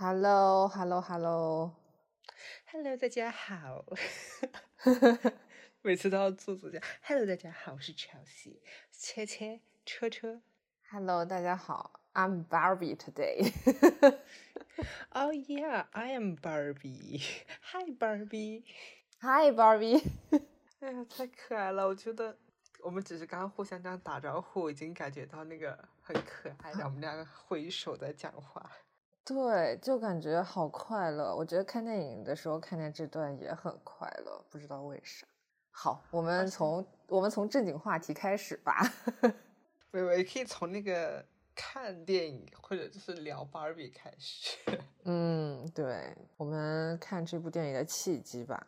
Hello，Hello，Hello，Hello，大家好。每次都要做作家。Hello，大家好，我是 Chelsea，切切车车。Hello，大家好，I'm Barbie today。Oh yeah，I am Barbie。Hi Barbie。Hi Barbie。哎呀，太可爱了！我觉得我们只是刚刚互相这样打招呼，已经感觉到那个很可爱的。我们两个挥手在讲话。对，就感觉好快乐。我觉得看电影的时候看见这段也很快乐，不知道为啥。好，我们从我们从正经话题开始吧。没有也可以从那个看电影或者就是聊芭比开始。嗯，对，我们看这部电影的契机吧。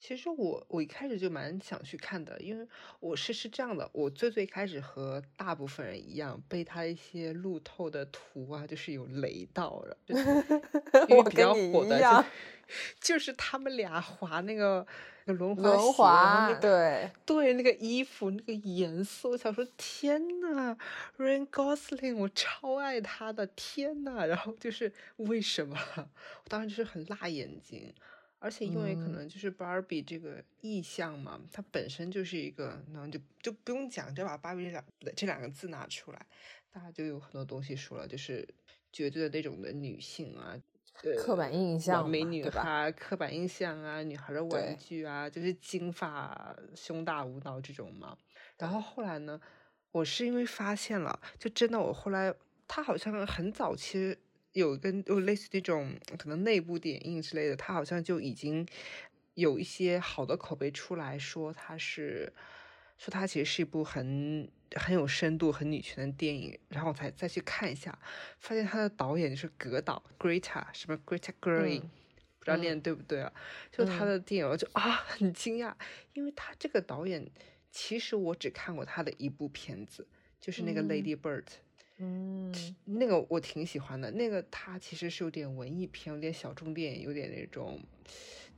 其实我我一开始就蛮想去看的，因为我是是这样的，我最最开始和大部分人一样，被他一些路透的图啊，就是有雷到了，因为比较火的，就是他们俩滑那个那轮滑，对对，那个衣服那个颜色，我想说天呐 r a i n Gosling，我超爱他的，天呐，然后就是为什么？我当时就是很辣眼睛。而且因为可能就是 Barbie 这个意象嘛，它本身就是一个，那就就不用讲，就把芭比这两这两个字拿出来，大家就有很多东西说了，就是绝对的那种的女性啊，刻板印象，美女哈，刻板印象啊，女孩的玩具啊，就是金发、胸大无脑这种嘛。然后后来呢，我是因为发现了，就真的我后来，他好像很早期。有跟有类似那种可能内部点映之类的，他好像就已经有一些好的口碑出来说他是说他其实是一部很很有深度、很女权的电影，然后我才再去看一下，发现他的导演就是格导 Greta 什么 Greta Gerwig，不知道念对不对啊？就他的电影，我就啊很惊讶，因为他这个导演其实我只看过他的一部片子，就是那个 Lady Bird。嗯，那个我挺喜欢的。那个他其实是有点文艺片，有点小众电影，有点那种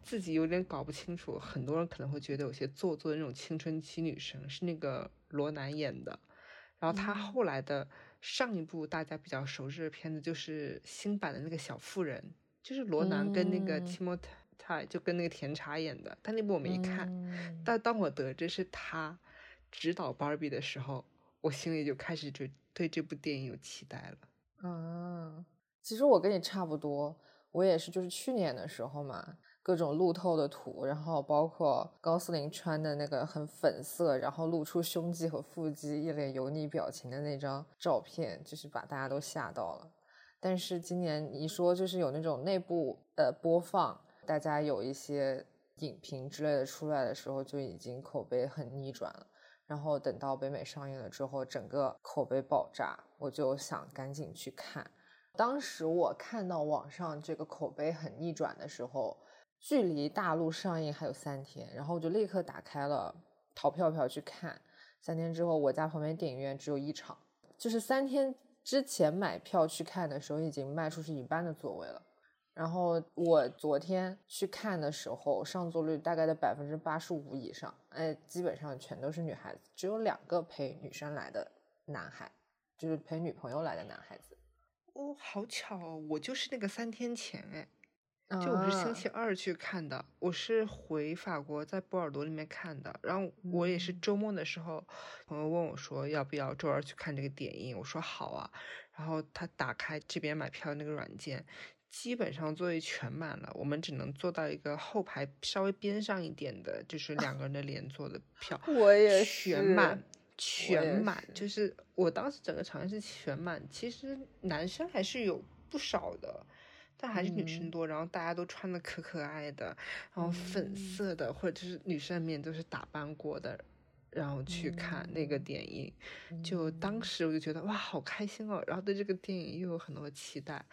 自己有点搞不清楚。很多人可能会觉得有些做作的那种青春期女生是那个罗南演的。然后他后来的上一部大家比较熟知的片子就是新版的那个小妇人，就是罗南跟那个提莫泰就跟那个甜茶演的。但那部我没看。但当我得知是他指导芭比的时候，我心里就开始就。对这部电影有期待了，嗯，其实我跟你差不多，我也是，就是去年的时候嘛，各种路透的图，然后包括高斯林穿的那个很粉色，然后露出胸肌和腹肌，一脸油腻表情的那张照片，就是把大家都吓到了。但是今年一说就是有那种内部呃播放，大家有一些影评之类的出来的时候，就已经口碑很逆转了。然后等到北美上映了之后，整个口碑爆炸，我就想赶紧去看。当时我看到网上这个口碑很逆转的时候，距离大陆上映还有三天，然后我就立刻打开了淘票票去看。三天之后，我家旁边电影院只有一场，就是三天之前买票去看的时候，已经卖出去一半的座位了。然后我昨天去看的时候，上座率大概在百分之八十五以上，哎，基本上全都是女孩子，只有两个陪女生来的男孩，就是陪女朋友来的男孩子。哦，好巧哦，我就是那个三天前哎，就我是星期二去看的，我是回法国在波尔多里面看的，然后我也是周末的时候，朋友问我说要不要周二去看这个电影，我说好啊，然后他打开这边买票那个软件。基本上座位全满了，我们只能坐到一个后排稍微边上一点的，就是两个人的连坐的 票。我也全满，全满，就是我当时整个场面是全满。其实男生还是有不少的，但还是女生多。然后大家都穿的可可爱的，然后粉色的或者就是女生面都是打扮过的，然后去看那个电影。就当时我就觉得哇，好开心哦！然后对这个电影又有很多期待。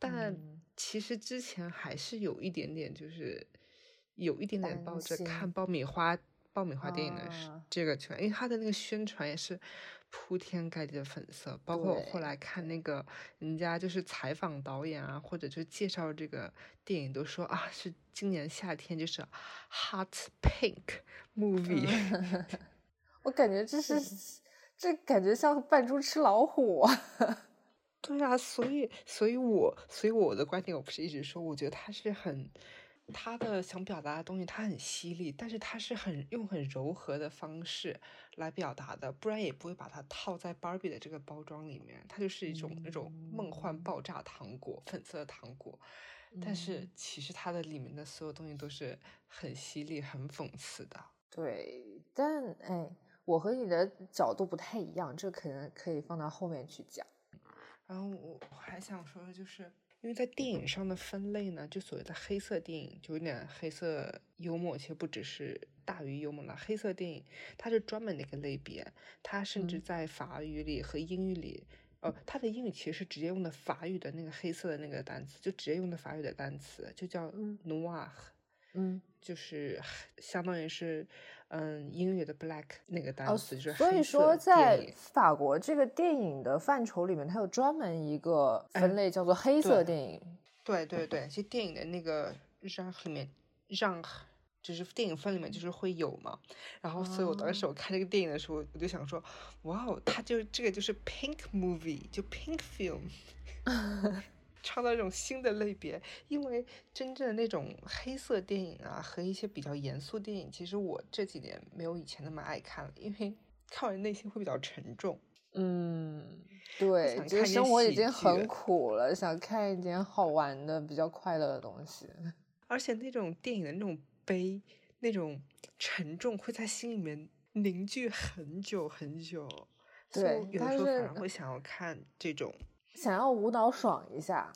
但其实之前还是有一点点，就是有一点点抱着看爆米花爆米花电影的这个圈，因为他的那个宣传也是铺天盖地的粉色，包括我后来看那个人家就是采访导演啊，或者就介绍这个电影，都说啊是今年夏天就是 hot pink movie，我感觉这是这感觉像扮猪吃老虎。对啊，所以，所以我，所以我的观点，我不是一直说，我觉得他是很，他的想表达的东西，他很犀利，但是他是很用很柔和的方式来表达的，不然也不会把它套在 Barbie 的这个包装里面，它就是一种那种梦幻爆炸糖果，粉色的糖果，但是其实它的里面的所有东西都是很犀利、很讽刺的。对，但哎，我和你的角度不太一样，这可能可以放到后面去讲。然后我我还想说的就是，因为在电影上的分类呢，就所谓的黑色电影，就有点黑色幽默，其实不只是大于幽默了。黑色电影它是专门的一个类别，它甚至在法语里和英语里，呃，它的英语其实是直接用的法语的那个黑色的那个单词，就直接用的法语的单词，就叫 noir，嗯，就是相当于是。嗯，英语的 black 那个单词就是所以说，在法国这个电影的范畴里面，它有专门一个分类叫做黑色电影。对对对，其实电影的那个让里面让就是电影分里面就是会有嘛。然后，所以我当时我看这个电影的时候，我就想说，哇哦，它就这个就是 pink movie，就 pink film。创造一种新的类别，因为真正的那种黑色电影啊，和一些比较严肃电影，其实我这几年没有以前那么爱看了，因为看完内心会比较沉重。嗯，对，就是生活已经很苦了，想看一点好玩的、比较快乐的东西。而且那种电影的那种悲、那种沉重，会在心里面凝聚很久很久。对，有的时候反而会想要看这种。想要舞蹈爽一下，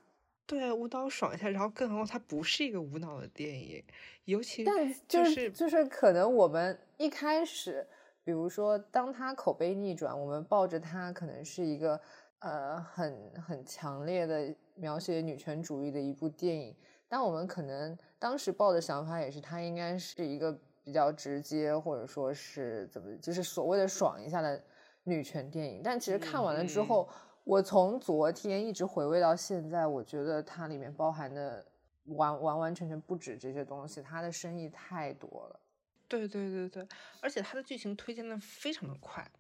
对，舞蹈爽一下。然后，更何况它不是一个无脑的电影，尤其但就是就是可能我们一开始，比如说当它口碑逆转，我们抱着它可能是一个呃很很强烈的描写女权主义的一部电影，但我们可能当时抱的想法也是它应该是一个比较直接或者说是怎么就是所谓的爽一下的女权电影。但其实看完了之后。我从昨天一直回味到现在，我觉得它里面包含的完完完全全不止这些东西，它的深意太多了。对对对对，而且它的剧情推荐的非常的快，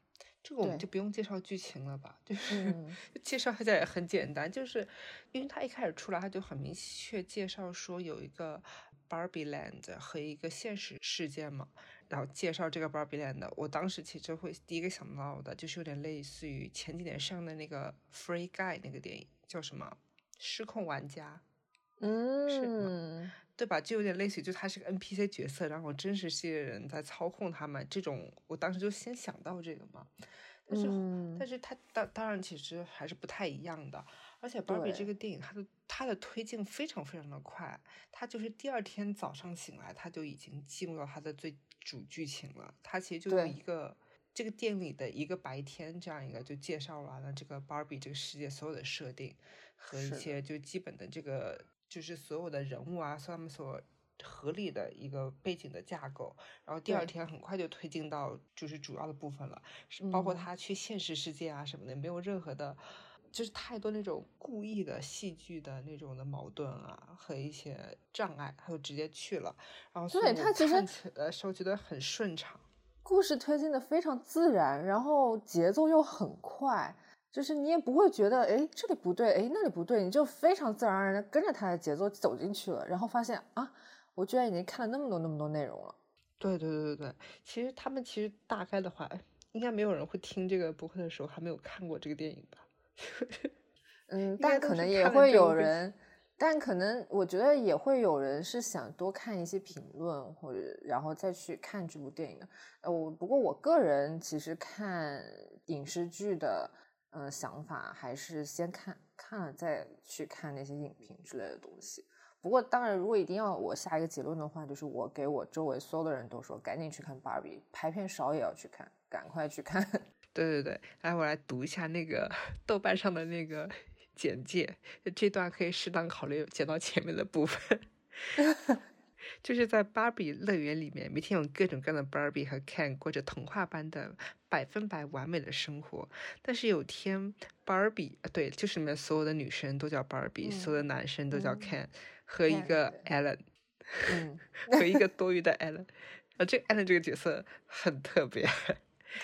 这个我们就不用介绍剧情了吧？就是介绍一下也很简单，就是因为它一开始出来，它就很明确介绍说有一个 Barbie Land 和一个现实事件嘛。然后介绍这个 Barbie Land，我当时其实会第一个想到的就是有点类似于前几年上的那个 Free Guy 那个电影，叫什么《失控玩家》，嗯，是对吧？就有点类似于，就他是个 NPC 角色，然后真实世界的人在操控他们，这种我当时就先想到这个嘛。但是，但是他当当然其实还是不太一样的。而且 Barbie 这个电影，它的它的推进非常非常的快，它就是第二天早上醒来，它就已经进入到它的最。主剧情了，它其实就用一个这个店里的一个白天这样一个就介绍完了这个 Barbie 这个世界所有的设定和一些就基本的这个就是所有的人物啊，他们所合理的一个背景的架构，然后第二天很快就推进到就是主要的部分了，是包括他去现实世界啊什么的，没有任何的。就是太多那种故意的戏剧的那种的矛盾啊和一些障碍，他就直接去了。然后对他其实呃，时候觉得很顺畅，故事推进的非常自然，然后节奏又很快，就是你也不会觉得哎这里不对，哎那里不对，你就非常自然而然的跟着他的节奏走进去了，然后发现啊，我居然已经看了那么多那么多内容了。对对对对对，其实他们其实大概的话，应该没有人会听这个播客的时候还没有看过这个电影吧。嗯，但可能也会有人，但可能我觉得也会有人是想多看一些评论，或者然后再去看这部电影的。呃，我不过我个人其实看影视剧的，嗯，想法还是先看看了再去看那些影评之类的东西。不过当然，如果一定要我下一个结论的话，就是我给我周围所有的人都说，赶紧去看芭比，排片少也要去看，赶快去看。对对对，来我来读一下那个豆瓣上的那个简介，这段可以适当考虑剪到前面的部分。就是在芭比乐园里面，每天有各种各样的芭比和 Ken 过着童话般的百分百完美的生活。但是有天，芭比啊，对，就是里面所有的女生都叫芭比，所有的男生都叫 Ken 和一个 Allen，和一个 多余的 Allen。啊，这 Allen 这个角色很特别。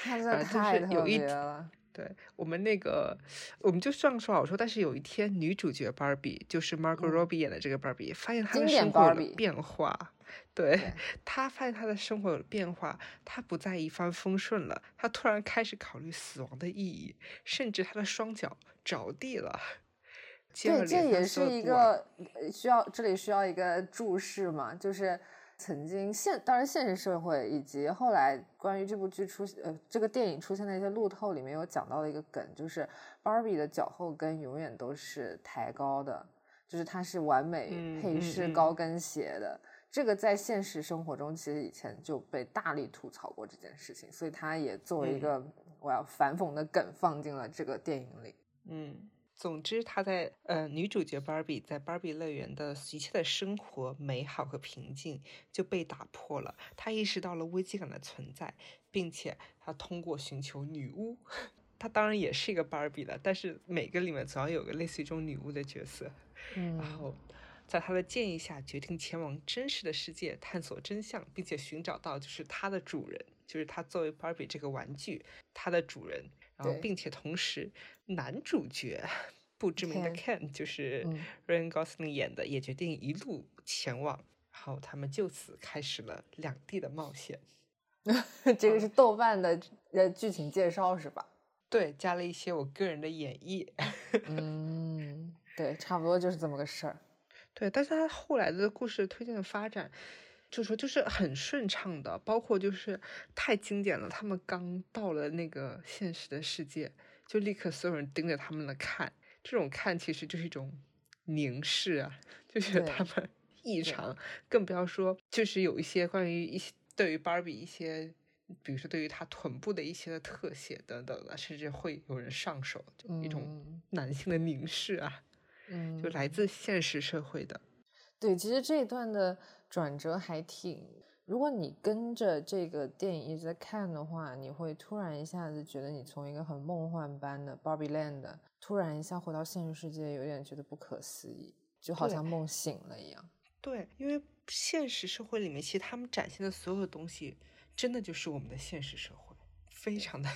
他真的太特别了。对我们那个，我们就这样说好说，但是有一天女主角芭比，就是 Margot Robbie 演的这个芭比，发现她的生活有了变化。对 她发现她的生活有了变化，她不再一帆风顺了，她突然开始考虑死亡的意义，甚至她的双脚着地了。对，这也是一个需要这里需要一个注释嘛，就是。曾经现当然现实社会以及后来关于这部剧出呃这个电影出现的一些路透里面有讲到的一个梗，就是 Barbie 的脚后跟永远都是抬高的，就是它是完美配饰高跟鞋的。这个在现实生活中其实以前就被大力吐槽过这件事情，所以它也作为一个我要反讽的梗放进了这个电影里。嗯。总之，她在呃，女主角芭比在芭比乐园的一切的生活美好和平静就被打破了。她意识到了危机感的存在，并且她通过寻求女巫，她当然也是一个芭比了。但是每个里面总要有个类似于这种女巫的角色。嗯，然后在她的建议下，决定前往真实的世界探索真相，并且寻找到就是她的主人，就是她作为芭比这个玩具，它的主人。然后，并且同时，男主角不知名的 Ken 就是 Ryan Gosling 演的，也决定一路前往。然后他们就此开始了两地的冒险。这个是豆瓣的呃剧情介绍是吧？对，加了一些我个人的演绎。嗯，对，差不多就是这么个事儿。对，但是他后来的故事推进的发展。就说就是很顺畅的，包括就是太经典了。他们刚到了那个现实的世界，就立刻所有人盯着他们的看，这种看其实就是一种凝视啊，就觉得他们异常。更不要说就是有一些关于一些对于芭比一些，比如说对于他臀部的一些的特写等等的，甚至会有人上手，就一种男性的凝视啊，嗯，就来自现实社会的。对，其实这一段的。转折还挺，如果你跟着这个电影一直在看的话，你会突然一下子觉得你从一个很梦幻般的 Barbie Land，突然一下回到现实世界，有点觉得不可思议，就好像梦醒了一样。对，因为现实社会里面，其实他们展现的所有的东西，真的就是我们的现实社会，非常的，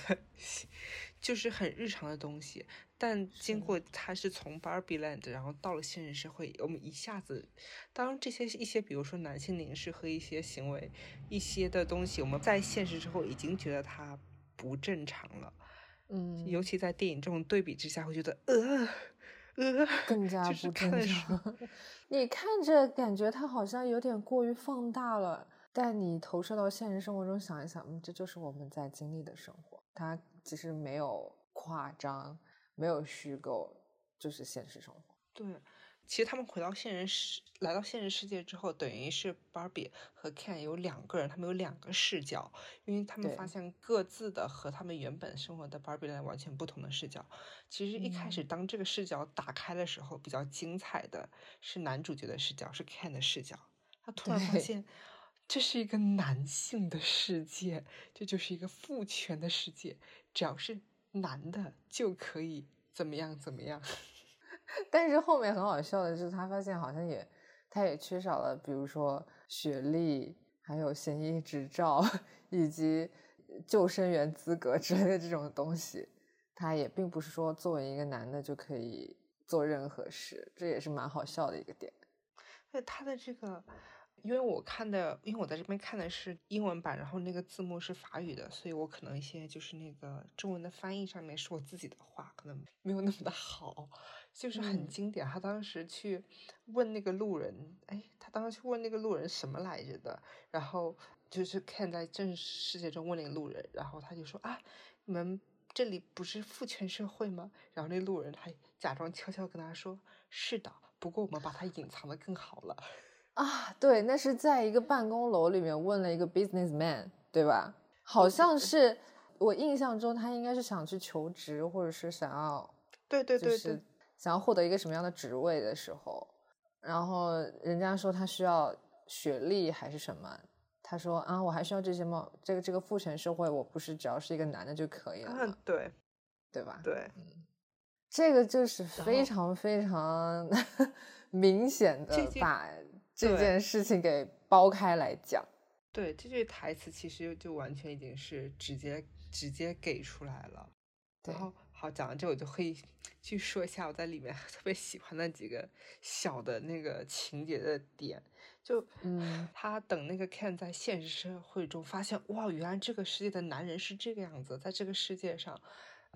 就是很日常的东西。但经过他是从 Barbie Land，然后到了现实社会，我们一下子，当这些一些比如说男性凝视和一些行为，一些的东西，我们在现实之后已经觉得它不正常了，嗯，尤其在电影这种对比之下，会觉得呃呃更加不正常。你看着感觉他好像有点过于放大了，但你投射到现实生活中想一想，嗯，这就是我们在经历的生活，它其实没有夸张。没有虚构，就是现实生活。对，其实他们回到现实世，来到现实世界之后，等于是 Barbie 和 Ken 有两个人，他们有两个视角，因为他们发现各自的和他们原本生活的 Barbie 来完全不同的视角。其实一开始当这个视角打开的时候，比较精彩的是男主角的视角，是 Ken 的视角。他突然发现，这是一个男性的世界，这就是一个父权的世界，只要是。男的就可以怎么样怎么样，但是后面很好笑的是，他发现好像也，他也缺少了，比如说学历，还有行医执照以及救生员资格之类的这种东西，他也并不是说作为一个男的就可以做任何事，这也是蛮好笑的一个点。那他的这个。因为我看的，因为我在这边看的是英文版，然后那个字幕是法语的，所以我可能一些就是那个中文的翻译上面是我自己的话，可能没有那么的好，就是很经典。他当时去问那个路人，哎，他当时去问那个路人什么来着的，然后就是看在真实世界中问那个路人，然后他就说啊，你们这里不是父权社会吗？然后那路人还假装悄悄跟他说，是的，不过我们把它隐藏的更好了。啊，对，那是在一个办公楼里面问了一个 businessman，对吧？好像是我印象中他应该是想去求职，或者是想要，对对对，就是想要获得一个什么样的职位的时候，然后人家说他需要学历还是什么，他说啊，我还需要这些吗？这个这个父权社会，我不是只要是一个男的就可以了吗？对，对吧？对，嗯，这个就是非常非 常明显的把。这件事情给剥开来讲，对这句台词其实就完全已经是直接直接给出来了。然后好讲完这，我就可以去说一下我在里面 特别喜欢的几个小的那个情节的点。就嗯，他等那个 Ken 在现实社会中发现，哇，原来这个世界的男人是这个样子，在这个世界上，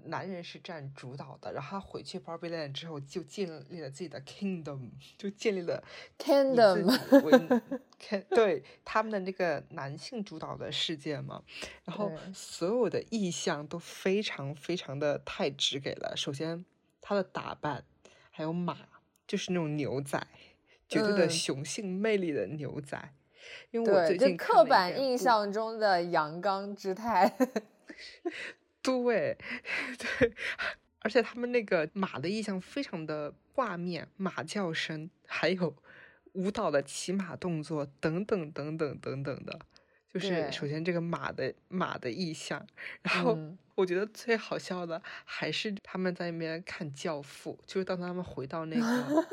男人是占主导的。然后他回去 Barbie Land 之后，就建立了自己的 Kingdom，就建立了 Kingdom，对他们的那个男性主导的世界嘛。然后所有的意象都非常非常的太直给了。首先，他的打扮，还有马，就是那种牛仔。绝对的雄性魅力的牛仔，因为我最近刻板印象中的阳刚之态。对 对，而且他们那个马的意象非常的画面，马叫声，还有舞蹈的骑马动作等等等等等等的，就是首先这个马的马的意象，然后我觉得最好笑的还是他们在那边看《教父》，就是当他们回到那个。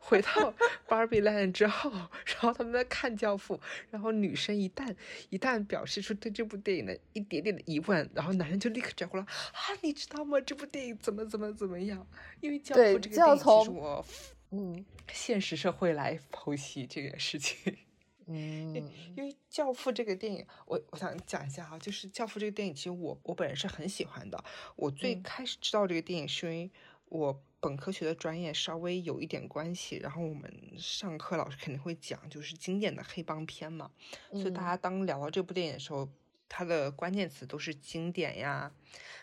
回到 Barbie Land 之后，然后他们在看《教父》，然后女生一旦一旦表示出对这部电影的一点点的疑问，然后男人就立刻转过来啊，你知道吗？这部电影怎么怎么怎么样？因为《教父》这个电影其实我嗯，现实社会来剖析这件事情。嗯，因为《教父》这个电影，我我想讲一下哈，就是《教父》这个电影，其实我我本人是很喜欢的。我最开始知道这个电影是因为我。本科学的专业稍微有一点关系，然后我们上课老师肯定会讲，就是经典的黑帮片嘛，所以大家当聊到这部电影的时候，它的关键词都是经典呀、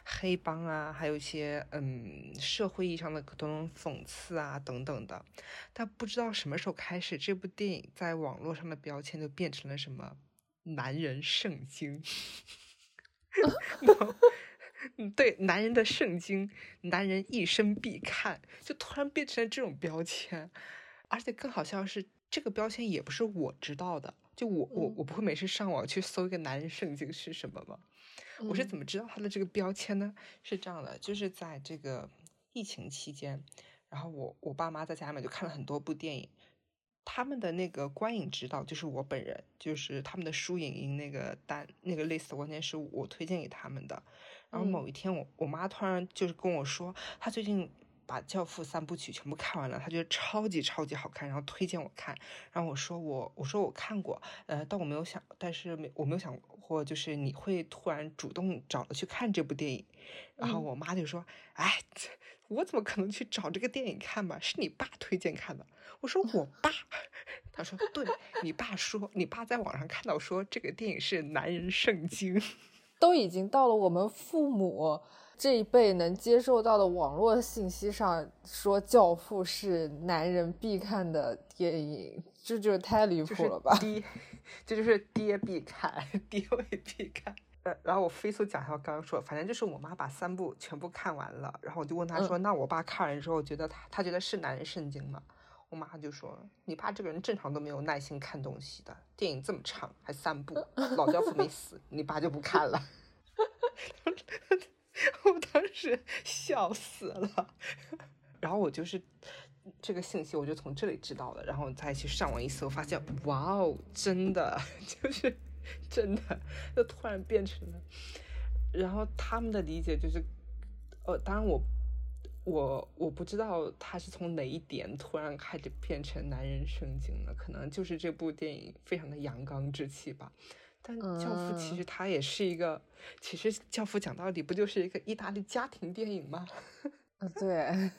黑帮啊，还有一些嗯社会意义上的各种讽刺啊等等的。但不知道什么时候开始，这部电影在网络上的标签就变成了什么男人圣经。嗯，对，男人的圣经，男人一生必看，就突然变成了这种标签，而且更好笑的是，这个标签也不是我知道的，就我我我不会没事上网去搜一个男人圣经是什么吗？我是怎么知道他的这个标签呢？是这样的，就是在这个疫情期间，然后我我爸妈在家里面就看了很多部电影。他们的那个观影指导就是我本人，就是他们的书影音那个单那个 list，关键是我推荐给他们的。然后某一天，我我妈突然就是跟我说，她最近把《教父》三部曲全部看完了，她觉得超级超级好看，然后推荐我看。然后我说我我说我看过，呃，但我没有想，但是没我没有想过，就是你会突然主动找了去看这部电影。然后我妈就说，哎。我怎么可能去找这个电影看吧？是你爸推荐看的。我说我爸，她说对，你爸说，你爸在网上看到说这个电影是男人圣经，都已经到了我们父母这一辈能接受到的网络信息上，说《教父》是男人必看的电影，这就是太离谱了吧？爹，这就是爹必看，爹位必看。呃，然后我飞速讲一下我刚刚说，反正就是我妈把三部全部看完了，然后我就问她说：“那我爸看完之后觉得他他觉得是男人圣经吗？”我妈就说：“你爸这个人正常都没有耐心看东西的，电影这么长还三部，老教父没死，你爸就不看了。”我当时笑死了，然后我就是这个信息我就从这里知道的，然后再去上网一搜，发现哇哦，真的 就是。真的，就突然变成了，然后他们的理解就是，呃，当然我我我不知道他是从哪一点突然开始变成男人圣经了，可能就是这部电影非常的阳刚之气吧。但教父其实他也是一个，其实教父讲到底不就是一个意大利家庭电影吗？啊，对。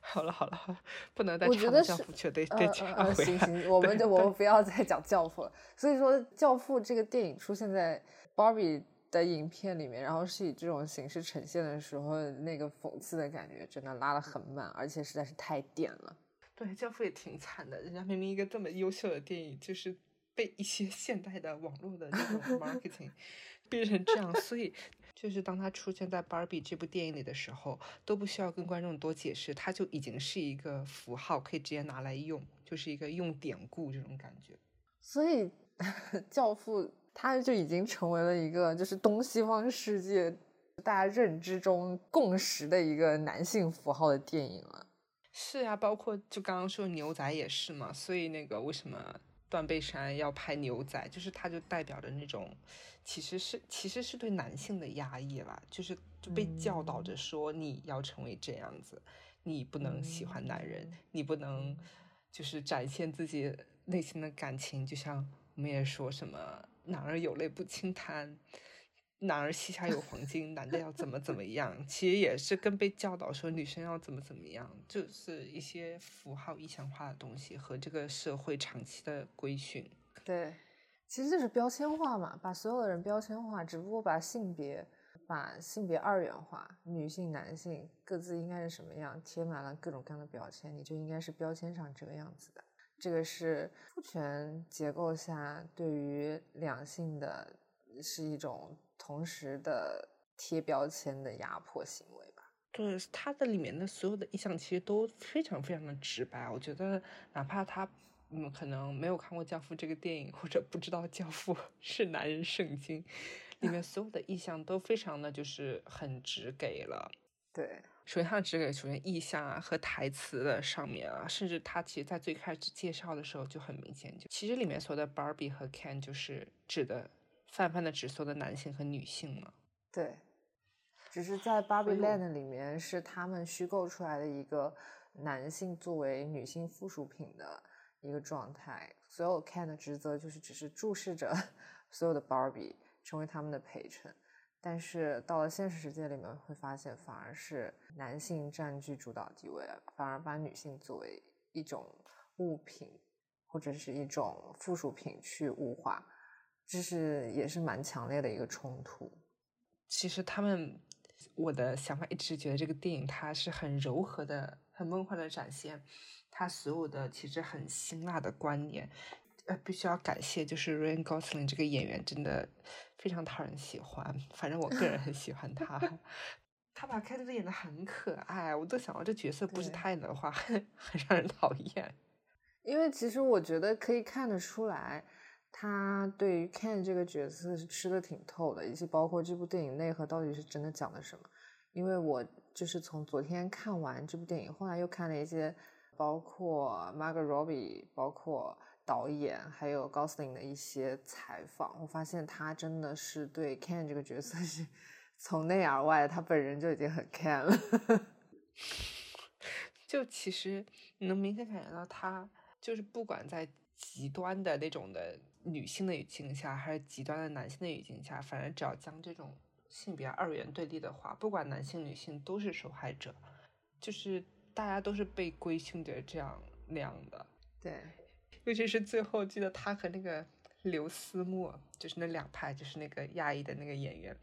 好了好了好了，不能再讲教父，绝对得讲行行，我们就我们不要再讲教父了。所以说，教父这个电影出现在 Barbie 的影片里面，然后是以这种形式呈现的时候，那个讽刺的感觉真的拉的很满，而且实在是太点了。对，教父也挺惨的，人家明明一个这么优秀的电影，就是被一些现代的网络的这种 marketing 变成这样，所以。就是当他出现在《Barbie》这部电影里的时候，都不需要跟观众多解释，他就已经是一个符号，可以直接拿来用，就是一个用典故这种感觉。所以，《教父》他就已经成为了一个就是东西方世界大家认知中共识的一个男性符号的电影了。是啊，包括就刚刚说牛仔也是嘛，所以那个为什么？断背山要拍牛仔，就是它就代表着那种，其实是其实是对男性的压抑了，就是就被教导着说你要成为这样子，你不能喜欢男人，你不能就是展现自己内心的感情，就像我们也说什么男儿有泪不轻弹。男儿膝下有黄金，男的要怎么怎么样？其实也是跟被教导说女生要怎么怎么样，就是一些符号意象化的东西和这个社会长期的规训。对，其实就是标签化嘛，把所有的人标签化，只不过把性别把性别二元化，女性、男性各自应该是什么样，贴满了各种各样的标签，你就应该是标签上这个样子的。这个是父权结构下对于两性的是一种。同时的贴标签的压迫行为吧，对它的里面的所有的意象其实都非常非常的直白。我觉得哪怕他嗯可能没有看过《教父》这个电影，或者不知道《教父》是男人圣经，里面所有的意象都非常的就是很直给了。对，首先它只给，首先意象啊和台词的上面啊，甚至他其实在最开始介绍的时候就很明显，就其实里面所有的 Barbie 和 Ken 就是指的。泛泛的指所有的男性和女性嘛？对，只是在 Barbie Land 里面是他们虚构出来的一个男性作为女性附属品的一个状态。所有 Ken 的职责就是只是注视着 所有的 Barbie，成为他们的陪衬。但是到了现实世界里面，会发现反而是男性占据主导地位，反而把女性作为一种物品或者是一种附属品去物化。这是也是蛮强烈的一个冲突。其实他们，我的想法一直觉得这个电影它是很柔和的、很梦幻的展现，它所有的其实很辛辣的观念。呃，必须要感谢就是 Ryan Gosling 这个演员，真的非常讨人喜欢。反正我个人很喜欢他，他把凯特演的很可爱，我都想到这角色不是他演的话，很很让人讨厌。因为其实我觉得可以看得出来。他对于 Ken 这个角色是吃的挺透的，以及包括这部电影内核到底是真的讲的什么。因为我就是从昨天看完这部电影，后来又看了一些包括 Margot Robbie、包括导演还有 Gosling 的一些采访，我发现他真的是对 Ken 这个角色是从内而外，他本人就已经很 Ken 了。就其实你能明显感觉到他就是不管在极端的那种的。女性的语境下，还是极端的男性的语境下，反正只要将这种性别二元对立的话，不管男性女性都是受害者，就是大家都是被规训的这样那样的。对，尤其是最后，记得他和那个刘思慕，就是那两派，就是那个亚裔的那个演员，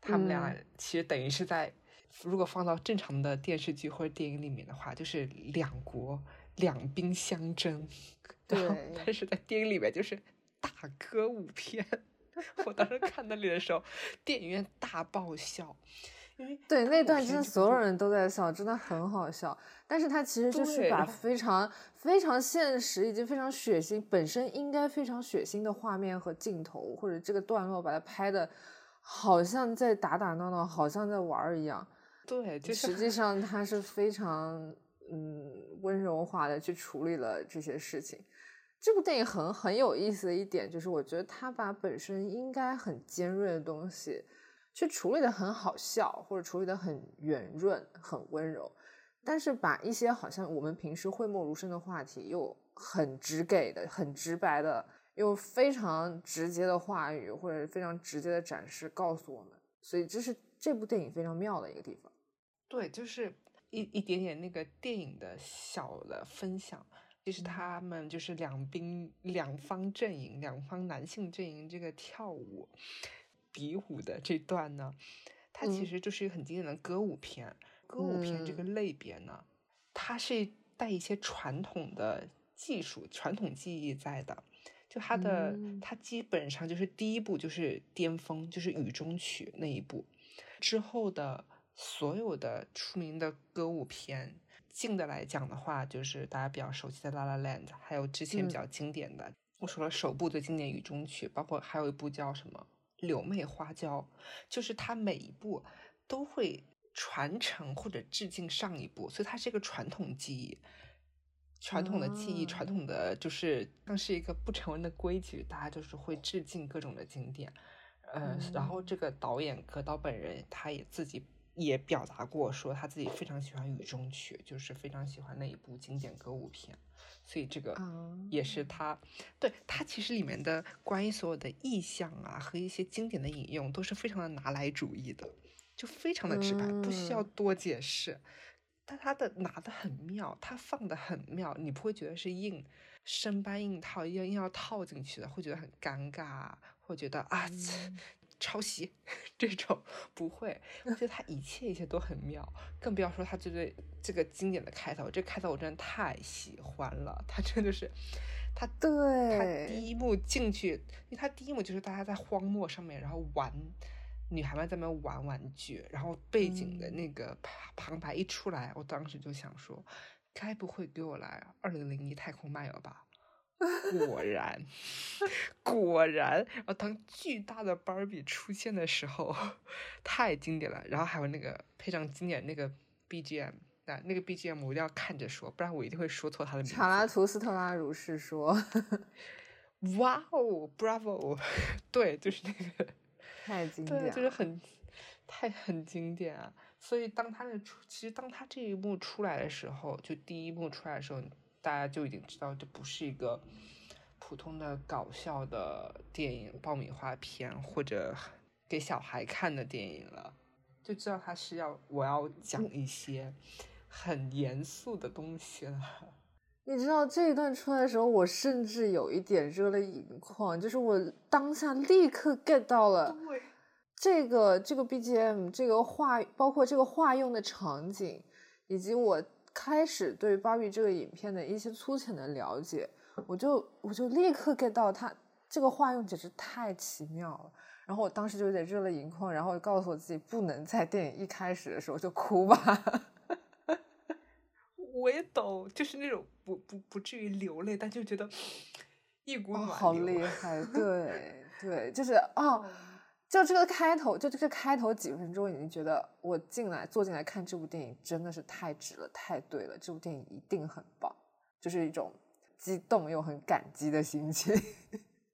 他们俩其实等于是在，如果放到正常的电视剧或者电影里面的话，就是两国两兵相争。对，但是在电影里面就是。大歌舞片，我当时看那里的时候，电影院大爆笑，因为对那段真的所有人都在笑，真的很好笑。但是它其实就是把 非常非常现实以及非常血腥，本身应该非常血腥的画面和镜头，或者这个段落把它拍的，好像在打打闹闹，好像在玩儿一样。对，就实际 上它是非常嗯温柔化的去处理了这些事情。这部电影很很有意思的一点就是，我觉得他把本身应该很尖锐的东西，去处理的很好笑，或者处理的很圆润、很温柔，但是把一些好像我们平时讳莫如深的话题，又很直给的、很直白的，又非常直接的话语，或者非常直接的展示告诉我们，所以这是这部电影非常妙的一个地方。对，就是一一点点那个电影的小的分享。其实他们就是两兵两方阵营，两方男性阵营这个跳舞比武的这段呢，它其实就是一个很经典的歌舞片。歌舞片这个类别呢，它是带一些传统的技术、传统技艺在的。就它的，它基本上就是第一部就是巅峰，就是《雨中曲》那一部之后的所有的出名的歌舞片。近的来讲的话，就是大家比较熟悉的《La La Land》，还有之前比较经典的，我说了首部最经典《雨中曲》，包括还有一部叫什么《柳妹花娇》，就是它每一步都会传承或者致敬上一部，所以它是一个传统技艺。传统的记忆，传统的就是像是一个不成文的规矩，大家就是会致敬各种的经典。呃，然后这个导演葛导本人他也自己也表达过，说他自己非常喜欢《雨中曲》，就是非常喜欢那一部经典歌舞片，所以这个也是他对他其实里面的关于所有的意象啊和一些经典的引用都是非常的拿来主义的，就非常的直白，不需要多解释。但他的拿的很妙，他放的很妙，你不会觉得是硬生搬硬套，硬硬要套进去的，会觉得很尴尬。会觉得啊，抄袭 这种不会，我觉得他一切一切都很妙，更不要说他这对这个经典的开头，这开头我真的太喜欢了，他真的是，他对他第一幕进去，因为他第一幕就是大家在荒漠上面，然后玩，女孩们在那玩玩具，然后背景的那个旁白一出来，我当时就想说，该不会给我来二零零一太空漫游吧？果然，果然，然后当巨大的芭比出现的时候，太经典了。然后还有那个配上经典那个 BGM，那那个 BGM 我一定要看着说，不然我一定会说错他的名字。查拉图斯特拉如是说。哇哦，Bravo！对，就是那个，太经典，就是很太很经典啊。所以当他的出，其实当他这一幕出来的时候，就第一幕出来的时候。大家就已经知道这不是一个普通的搞笑的电影、爆米花片或者给小孩看的电影了，就知道他是要我要讲一些很严肃的东西了。你知道这一段出来的时候，我甚至有一点热泪盈眶，就是我当下立刻 get 到了这个这个 BGM，这个话，包括这个话用的场景，以及我。开始对芭比这个影片的一些粗浅的了解，我就我就立刻 get 到它这个话用简直太奇妙了。然后我当时就有点热泪盈眶，然后告诉我自己不能在电影一开始的时候就哭吧。我也懂，就是那种不不不至于流泪，但就觉得 一股暖流。好厉害，对对，就是啊。就这个开头，就这个开头几分钟，已经觉得我进来坐进来看这部电影真的是太值了，太对了，这部电影一定很棒，就是一种激动又很感激的心情。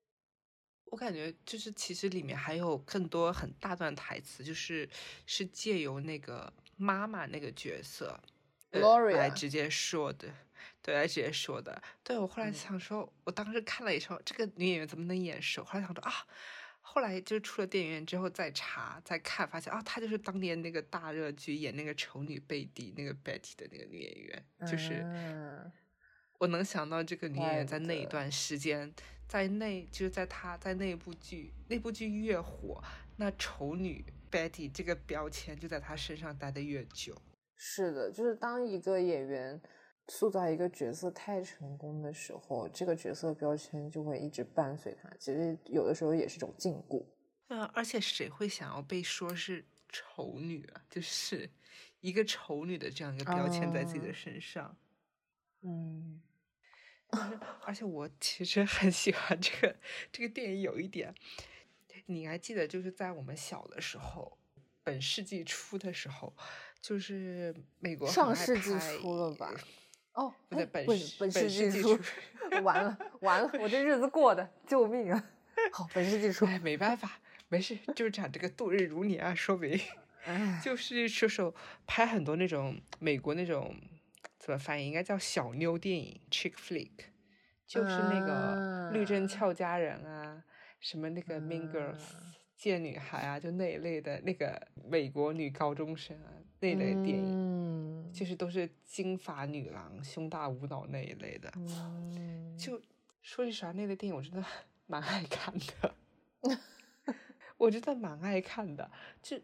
我感觉就是其实里面还有更多很大段台词，就是是借由那个妈妈那个角色 Gloria 来直接说的，对，来直接说的。对我后来想说，我当时看了一候，这个女演员怎么能眼熟？后来想说啊。后来就出了电影院之后再查再看，发现啊，她就是当年那个大热剧演那个丑女贝蒂那个 Betty 的那个女演员，就是我能想到这个女演员在那一段时间，在那就是在她在那部剧那部剧越火，那丑女 Betty 这个标签就在她身上待的越久。是的，就是当一个演员。塑造一个角色太成功的时候，这个角色标签就会一直伴随他。其实有的时候也是种禁锢。嗯，而且谁会想要被说是丑女啊？就是一个丑女的这样一个标签在自己的身上。嗯，而且我其实很喜欢这个这个电影。有一点，你还记得，就是在我们小的时候，本世纪初的时候，就是美国上世纪初了吧？哦，不对，本本世纪初，完了完了，我这日子过的，救命啊！好，本世纪初，哎，没办法，没事，就是讲这个度日如年啊，说明，就是说说拍很多那种美国那种怎么翻译，应该叫小妞电影 （chick flick），就是那个《律政俏佳人》啊，什么那个《Mean Girls》贱女孩啊，就那一类的那个美国女高中生啊。那类电影，就是都是金发女郎、胸大无脑那一类的。就说句实话，那类电影我真的蛮爱看的。我真的蛮爱看的。就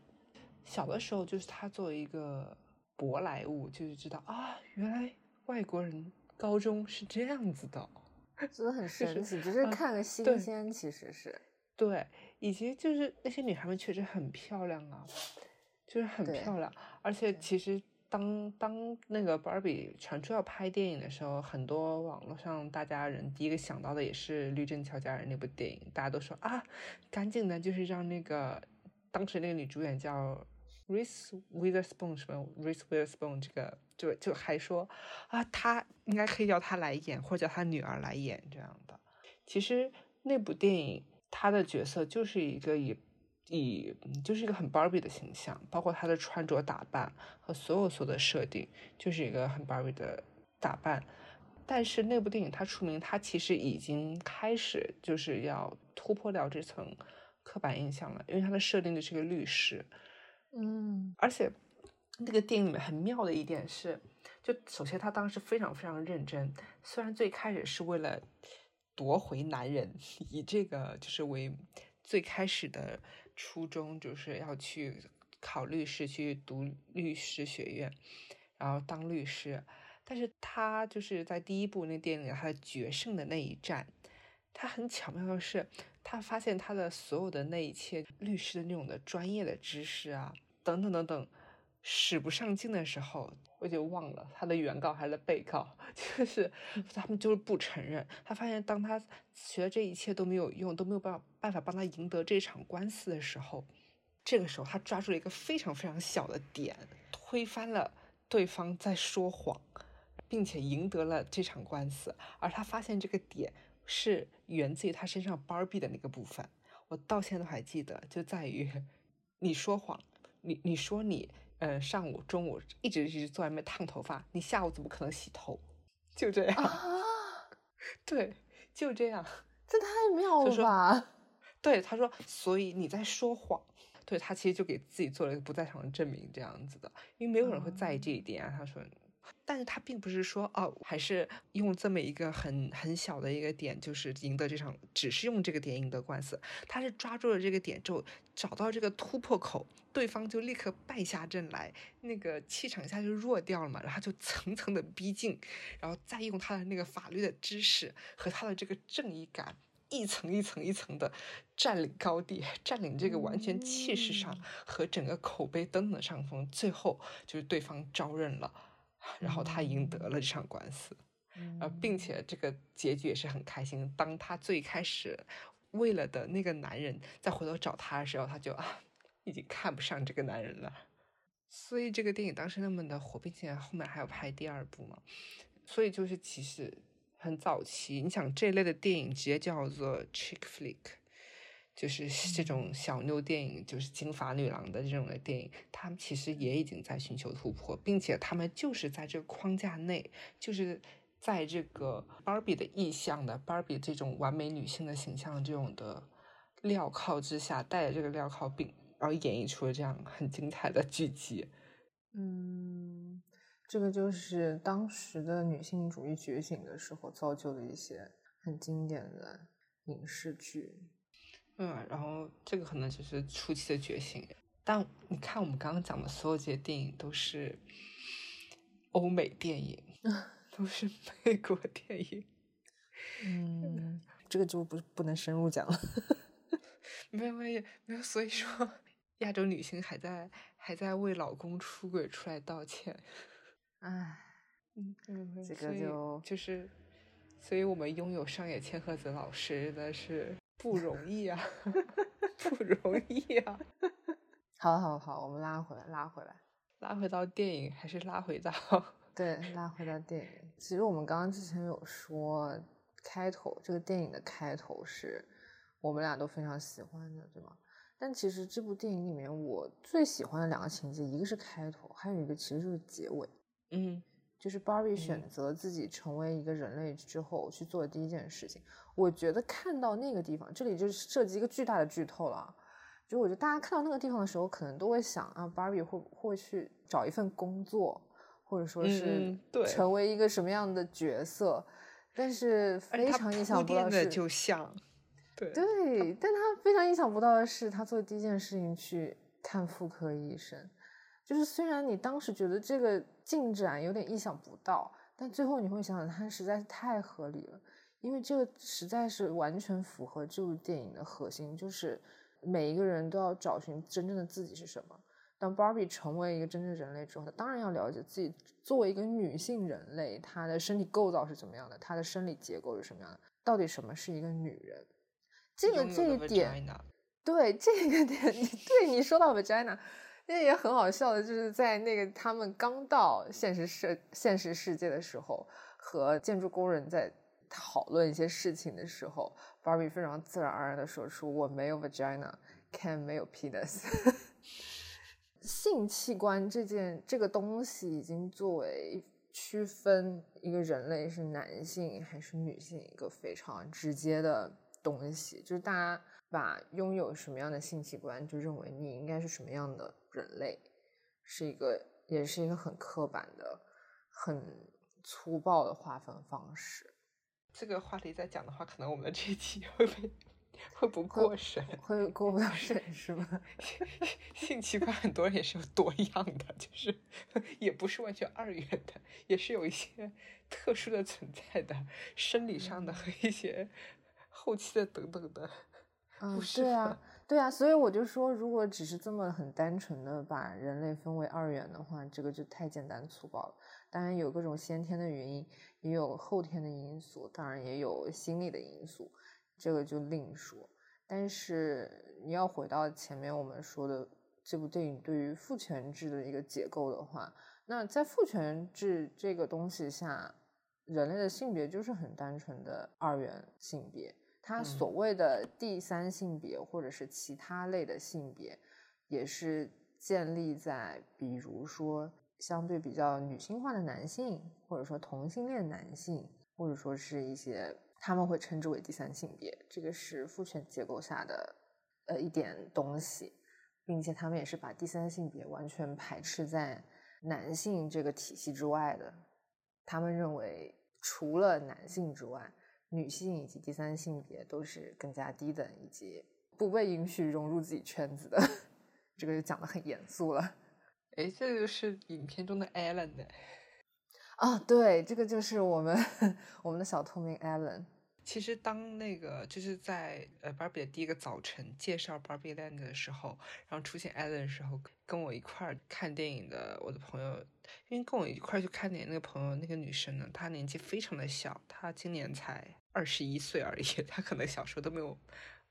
小的时候，就是他作为一个舶来物，就是知道啊，原来外国人高中是这样子的，真的很神奇。只是看个新鲜，其实是对，以及就是那些女孩们确实很漂亮啊。就是很漂亮，而且其实当当那个芭比传出要拍电影的时候，很多网络上大家人第一个想到的也是《绿正乔家人》那部电影，大家都说啊，赶紧的，就是让那个当时那个女主演叫 Reese Witherspoon 什么 Reese Witherspoon 这个就就还说啊，他应该可以叫他来演，或者叫他女儿来演这样的。其实那部电影他的角色就是一个以以就是一个很 Barbie 的形象，包括她的穿着打扮和所有所有的设定，就是一个很 Barbie 的打扮。但是那部电影它出名，它其实已经开始就是要突破掉这层刻板印象了，因为它的设定就是个律师，嗯，而且那个电影里面很妙的一点是，就首先他当时非常非常认真，虽然最开始是为了夺回男人，以这个就是为最开始的初衷，就是要去考律师，去读律师学院，然后当律师。但是他就是在第一部那电影里，他决胜的那一战，他很巧妙的是，他发现他的所有的那一切律师的那种的专业的知识啊，等等等等，使不上劲的时候，我就忘了他的原告还是被告，就是他们就是不承认。他发现当他学的这一切都没有用，都没有办法办法帮他赢得这场官司的时候，这个时候他抓住了一个非常非常小的点，推翻了对方在说谎。并且赢得了这场官司，而他发现这个点是源自于他身上 Barbie 的那个部分，我到现在都还记得，就在于你说谎，你你说你呃上午中午一直一直坐外面烫头发，你下午怎么可能洗头？就这样啊，对，就这样，这太妙了吧？对，他说，所以你在说谎，对他其实就给自己做了一个不在场的证明，这样子的，因为没有人会在意这一点啊。他说。但是他并不是说哦，还是用这么一个很很小的一个点，就是赢得这场，只是用这个点赢得官司。他是抓住了这个点之后，找到这个突破口，对方就立刻败下阵来，那个气场一下就弱掉了嘛。然后就层层的逼近，然后再用他的那个法律的知识和他的这个正义感，一层一层一层的占领高地，占领这个完全气势上和整个口碑等等的上风。最后就是对方招认了。然后他赢得了这场官司，呃，并且这个结局也是很开心。当他最开始为了的那个男人再回头找他的时候，他就啊，已经看不上这个男人了。所以这个电影当时那么的火，并且后面还要拍第二部嘛。所以就是其实很早期，你想这类的电影直接叫做 chick flick。就是这种小妞电影，就是金发女郎的这种的电影，他们其实也已经在寻求突破，并且他们就是在这个框架内，就是在这个芭比的意象的芭比这种完美女性的形象这种的镣铐之下，带着这个镣铐，并然后演绎出了这样很精彩的剧集。嗯，这个就是当时的女性主义觉醒的时候造就的一些很经典的影视剧。嗯，然后这个可能就是初期的觉醒，但你看我们刚刚讲的所有这些电影都是欧美电影，都是美国电影。嗯，这个就不不能深入讲了。没有没有没有，所以说亚洲女性还在还在为老公出轨出来道歉。唉，嗯，这个就就是，所以我们拥有上野千鹤子老师的是。不容易啊，不容易啊！好，好，好，我们拉回来，拉回来，拉回到电影，还是拉回到对，拉回到电影。其实我们刚刚之前有说，开头这个电影的开头是我们俩都非常喜欢的，对吗？但其实这部电影里面，我最喜欢的两个情节，一个是开头，还有一个其实就是结尾。嗯。就是 Barbie 选择自己成为一个人类之后去做的第一件事情，我觉得看到那个地方，这里就是涉及一个巨大的剧透了。就我觉得大家看到那个地方的时候，可能都会想啊，Barbie 会会去找一份工作，或者说是成为一个什么样的角色。但是非常意想不到的是，就像对对，但他非常意想不到的是，他做的第一件事情去看妇科医生。就是虽然你当时觉得这个进展有点意想不到，但最后你会想想，它实在是太合理了，因为这个实在是完全符合这部电影的核心，就是每一个人都要找寻真正的自己是什么。当 Barbie 成为一个真正人类之后，她当然要了解自己作为一个女性人类，她的身体构造是怎么样的，她的生理结构是什么样的，到底什么是一个女人？这个这一点，对这个点，对你说到 vagina。那也很好笑的，就是在那个他们刚到现实世现实世界的时候，和建筑工人在讨论一些事情的时候，Barbie 非常自然而然的说出：“我没有 vagina，Ken 没有 penis。”性器官这件这个东西已经作为区分一个人类是男性还是女性一个非常直接的东西，就是大家。把拥有什么样的性器官，就认为你应该是什么样的人类，是一个，也是一个很刻板的、很粗暴的划分方式。这个话题再讲的话，可能我们的这一期会被会不过审，会过不了审是吗？性器官很多人也是有多样的，就是也不是完全二元的，也是有一些特殊的存在的，生理上的和一些后期的等等的。嗯，对啊，对啊，所以我就说，如果只是这么很单纯的把人类分为二元的话，这个就太简单粗暴了。当然有各种先天的原因，也有后天的因素，当然也有心理的因素，这个就另说。但是你要回到前面我们说的这部电影对于父权制的一个解构的话，那在父权制这个东西下，人类的性别就是很单纯的二元性别。他所谓的第三性别或者是其他类的性别，也是建立在比如说相对比较女性化的男性，或者说同性恋男性，或者说是一些他们会称之为第三性别，这个是父权结构下的呃一点东西，并且他们也是把第三性别完全排斥在男性这个体系之外的，他们认为除了男性之外。女性以及第三性别都是更加低等以及不被允许融入自己圈子的，这个就讲的很严肃了。哎，这个就是影片中的 Allen 的啊，对，这个就是我们我们的小透明 Allen。其实当那个就是在呃 Barbie 的第一个早晨介绍 Barbie Land 的时候，然后出现 Allen 的时候，跟我一块儿看电影的我的朋友，因为跟我一块去看电影那个朋友，那个女生呢，她年纪非常的小，她今年才二十一岁而已，她可能小时候都没有，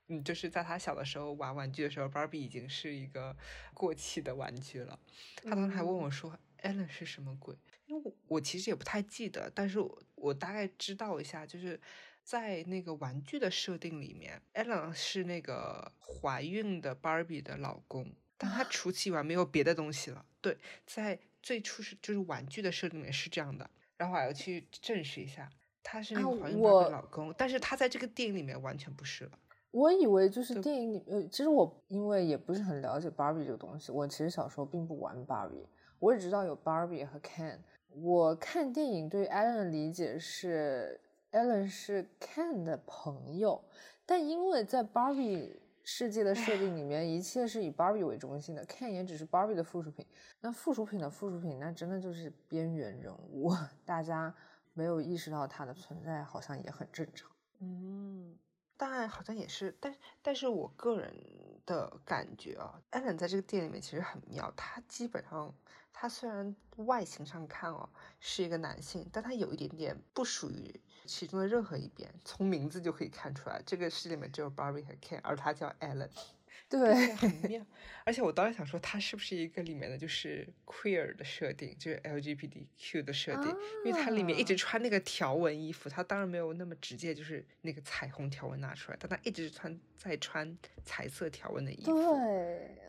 嗯，就是在她小的时候玩玩具的时候，Barbie 已经是一个过气的玩具了。她当时还问我说：“Allen 是什么鬼？因为我我其实也不太记得，但是我我大概知道一下，就是。在那个玩具的设定里面，Ellen 是那个怀孕的 Barbie 的老公，但他除此以外没有别的东西了。对，在最初是就是玩具的设定里面是这样的，然后我要去证实一下，他是那个怀孕 Barbie 的老公，但是他在这个电影里面完全不是了。我以为就是电影里，呃，其实我因为也不是很了解 Barbie 这个东西，我其实小时候并不玩 Barbie，我只知道有 Barbie 和 Ken。我看电影对 Ellen 的理解是。Ellen 是 Ken 的朋友，但因为在 Barbie 世界的设定里面，一切是以 Barbie 为中心的，Ken 也只是 Barbie 的附属品。那附属品的附属品，那真的就是边缘人物，大家没有意识到他的存在，好像也很正常。嗯，当然好像也是，但但是我个人的感觉啊，Allen 在这个店里面其实很妙，他基本上。他虽然外形上看哦是一个男性，但他有一点点不属于其中的任何一边，从名字就可以看出来。这个戏里面只有 Barbie 和 Ken，而他叫 Alan，对，很妙。而且我当时想说，他是不是一个里面的就是 queer 的设定，就是 LGBTQ 的设定？因为他里面一直穿那个条纹衣服，他当然没有那么直接，就是那个彩虹条纹拿出来，但他一直穿在穿彩色条纹的衣服。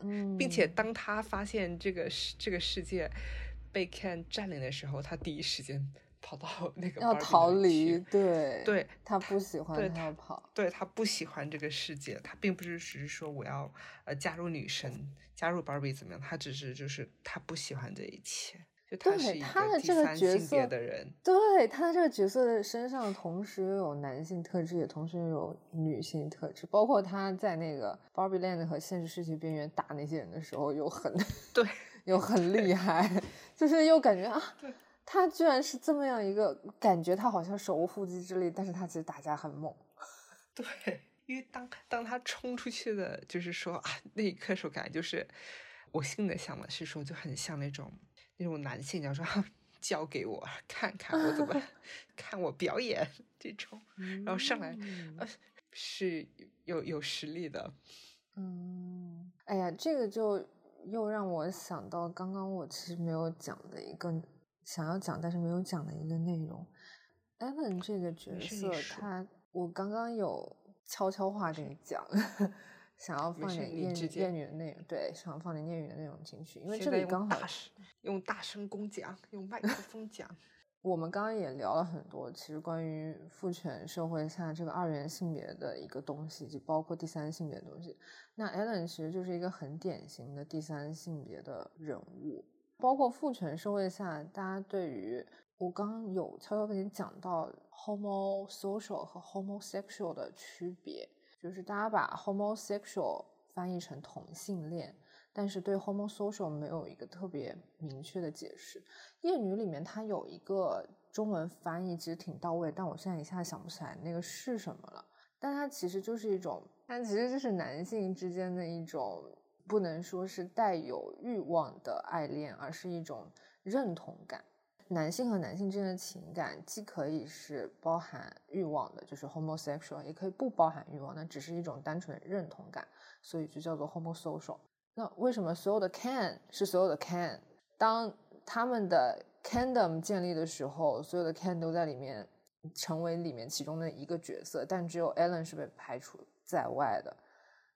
对，并且当他发现这个世这个世界被 Ken 占领的时候，他第一时间。跑到 那个要逃离，对对，他不喜欢，他要跑，对他不喜欢这个世界，他并不是只是说我要呃加入女神，加入 Barbie 怎么样，他只是就是他不喜欢这一切，就他是一个第三性别的人，对他的这个角色的身上同时又有男性特质，也同时又有女性特质，包括他在那个 Barbie Land 和现实世界边缘打那些人的时候，又很对，又很厉害，就是又感觉啊。他居然是这么样一个感觉，他好像手无缚鸡之力，但是他其实打架很猛。对，因为当当他冲出去的，就是说啊，那一刻时候感觉就是，我心里想的是说，就很像那种那种男性，假如说交给我看看我怎么 看我表演这种，然后上来呃是有有实力的。嗯，哎呀，这个就。又让我想到刚刚我其实没有讲的一个想要讲但是没有讲的一个内容。Ellen 这个角色，他我刚刚有悄悄话跟你讲，想要放点粤粤语的内容，对，想要放点粤语的内容进去，因为这里刚好用大声公讲，用麦克风讲。我们刚刚也聊了很多，其实关于父权社会下这个二元性别的一个东西，就包括第三性别的东西。那 Ellen 其实就是一个很典型的第三性别的人物，包括父权社会下，大家对于我刚刚有悄悄跟你讲到 homosocial 和 homosexual 的区别，就是大家把 homosexual 翻译成同性恋。但是对 homosocial 没有一个特别明确的解释。厌女里面它有一个中文翻译，其实挺到位，但我现在一下想不起来那个是什么了。但它其实就是一种，它其实就是男性之间的一种，不能说是带有欲望的爱恋，而是一种认同感。男性和男性之间的情感既可以是包含欲望的，就是 homosexual，也可以不包含欲望，那只是一种单纯认同感，所以就叫做 homosocial。那为什么所有的 can 是所有的 can？当他们的 kingdom 建立的时候，所有的 can 都在里面成为里面其中的一个角色，但只有 Allen 是被排除在外的，